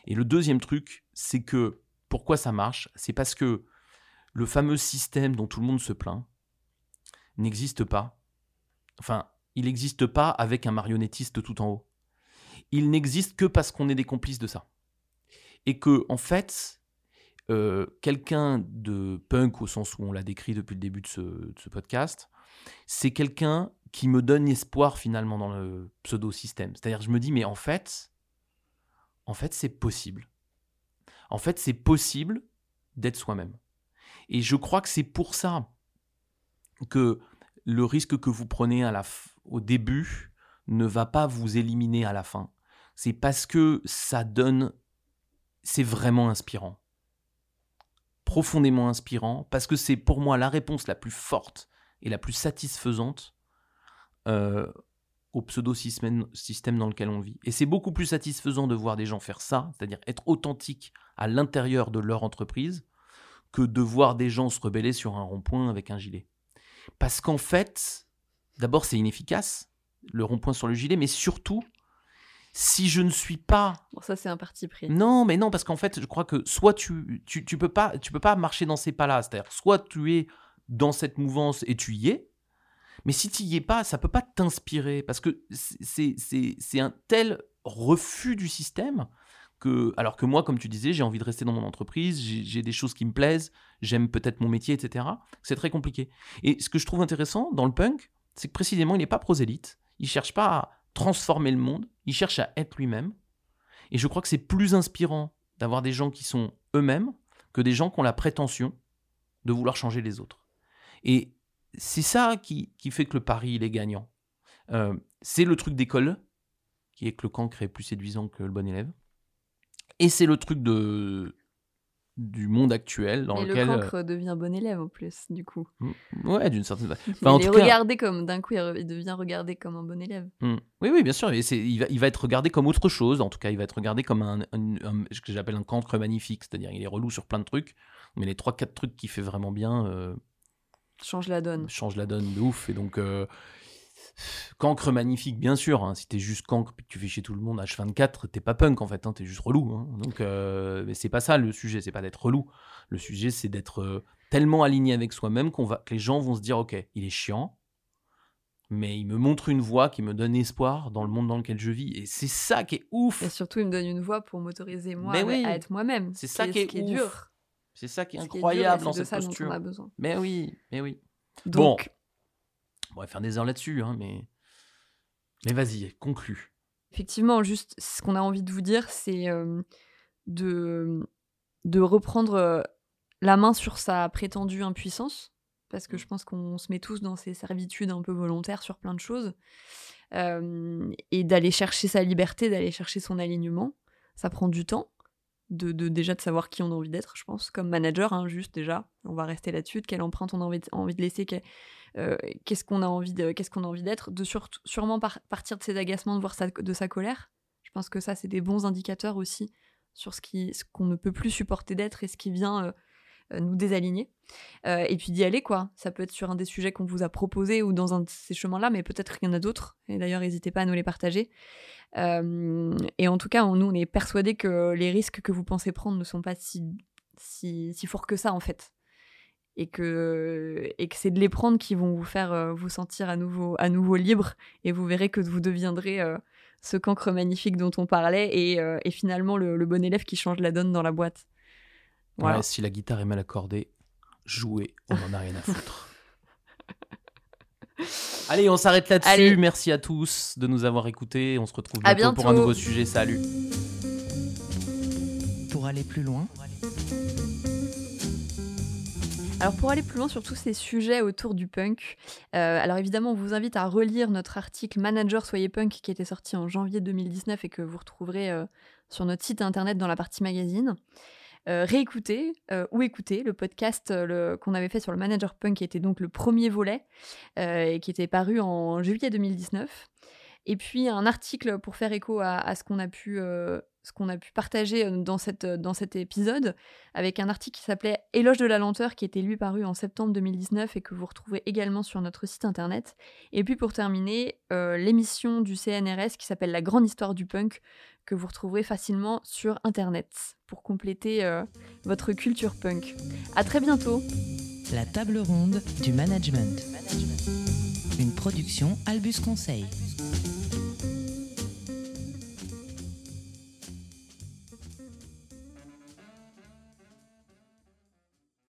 Et le deuxième truc, c'est que pourquoi ça marche, c'est parce que le fameux système dont tout le monde se plaint n'existe pas. Enfin, il n'existe pas avec un marionnettiste tout en haut. Il n'existe que parce qu'on est des complices de ça. Et que, en fait, euh, quelqu'un de punk au sens où on l'a décrit depuis le début de ce, podcast, c'est quelqu'un qui me donne espoir finalement dans le pseudo-système. C'est-à-dire, je me dis, mais en fait, en fait, c'est possible. En fait, c'est possible d'être soi-même. Et je crois que c'est pour ça que le risque que vous prenez à la au début ne va pas vous éliminer à la fin. C'est parce que ça donne, c'est vraiment inspirant profondément inspirant, parce que c'est pour moi la réponse la plus forte et la plus satisfaisante euh, au pseudo-système dans lequel on vit. Et c'est beaucoup plus satisfaisant de voir des gens faire ça, c'est-à-dire être authentique à l'intérieur de leur entreprise, que de voir des gens se rebeller sur un rond-point avec un gilet. Parce qu'en fait, d'abord c'est inefficace, le rond-point sur le gilet, mais surtout, si je ne suis pas bon, ça c'est un parti pris. Non mais non parce qu'en fait je crois que soit tu tu, tu peux pas tu peux pas marcher dans ces pas là c'est-à-dire soit tu es dans cette mouvance et tu y es mais si tu y es pas ça peut pas t'inspirer. Parce que c'est c'est un tel refus du système que alors que moi comme tu disais j'ai envie de rester dans mon entreprise j'ai des choses qui me plaisent j'aime peut-être mon métier etc c'est très compliqué. Et ce que je trouve intéressant dans le punk c'est que précisément il n'est pas prosélyte. Il cherche pas à transformer le monde, il cherche à être lui-même. Et je crois que c'est plus inspirant d'avoir des gens qui sont eux-mêmes que des gens qui ont la prétention de vouloir changer les autres. Et c'est ça qui, fait que le pari, il est gagnant. Euh, c'est le truc d'école, qui est que le cancre est plus séduisant que le bon élève. Et c'est le truc de, du monde actuel dans et lequel le cancre euh, devient bon élève en plus du coup. Mm, ouais d'une certaine façon enfin, il est regardé comme d'un coup il devient regardé comme un bon élève. Mm. oui oui bien sûr et il va, il va être regardé comme autre chose en tout cas il va être regardé comme un, ce que j'appelle un cancre magnifique c'est-à-dire il est relou sur plein de trucs mais les trois quatre trucs qu'il fait vraiment bien euh, change la donne. change la donne de ouf et donc euh, Cancre magnifique, bien sûr. Hein. Si t'es juste cancre et que tu fais chier tout le monde H24, t'es pas punk en fait, hein. t'es juste relou. Hein. Donc, euh, mais c'est pas ça le sujet, c'est pas d'être relou. Le sujet, c'est d'être euh, tellement aligné avec soi-même qu'on va, que les gens vont se dire, ok, il est chiant, mais il me montre une voie qui me donne espoir dans le monde dans lequel je vis. Et c'est ça qui est ouf. Et surtout, il me donne une voie pour m'autoriser moi à être moi-même. C'est ça qui est, dur. C'est ça qui est incroyable dans cette posture. Mais oui, mais oui. Donc, on va faire des heures là-dessus, hein, mais... mais vas-y, conclue. Effectivement, juste ce qu'on a envie de vous dire, c'est euh, de, de reprendre euh, la main sur sa prétendue impuissance, parce que je pense qu'on se met tous dans ces servitudes un peu volontaires sur plein de choses, euh, et d'aller chercher sa liberté, d'aller chercher son alignement. Ça prend du temps. De, déjà de savoir qui on a envie d'être, je pense, comme manager, hein, juste déjà, on va rester là-dessus, de quelle empreinte on a envie de, envie de laisser, euh, qu'est-ce qu'on a envie de, qu'est-ce qu'on a envie d'être, de sûrement partir de ses agacements, de voir de sa colère. Je pense que ça, c'est des bons indicateurs aussi sur ce qu'on ne peut plus supporter d'être et ce qui vient euh, nous désaligner. et puis d'y aller, quoi. Ça peut être sur un des sujets qu'on vous a proposés ou dans un de ces chemins-là, mais peut-être qu'il y en a d'autres. Et d'ailleurs, n'hésitez pas à nous les partager. et en tout cas, nous, on est persuadés que les risques que vous pensez prendre ne sont pas si, si, si forts que ça, en fait et que, et que c'est de les prendre qui vont vous faire euh, vous sentir à nouveau, à nouveau libre et vous verrez que vous deviendrez euh, ce cancre magnifique dont on parlait et, euh, et finalement le, bon élève qui change la donne dans la boîte. Voilà. si la guitare est mal accordée, jouez, on n'en a rien à foutre. Allez, on s'arrête là-dessus. Merci à tous de nous avoir écoutés. On se retrouve bientôt, pour un nouveau sujet. Salut. Pour aller plus loin. Alors pour aller plus loin sur tous ces sujets autour du punk, euh, alors évidemment on vous invite à relire notre article Manager Soyez Punk qui était sorti en janvier 2019 et que vous retrouverez euh, sur notre site internet dans la partie magazine. Euh, réécouter ou écouter le podcast qu'on avait fait sur le manager punk qui était donc le premier volet et qui était paru en juillet 2019. Et puis un article pour faire écho à, ce qu'on a pu ce qu'on a pu partager euh, dans, cette, euh, dans cet épisode, avec un article qui s'appelait Éloge de la lenteur, qui était lui paru en septembre 2019 et que vous retrouvez également sur notre site internet. Et puis pour terminer, euh, l'émission du CNRS qui s'appelle La grande histoire du punk, que vous retrouverez facilement sur internet pour compléter votre culture punk. À très bientôt. La table ronde du management. Une production Albus Conseil.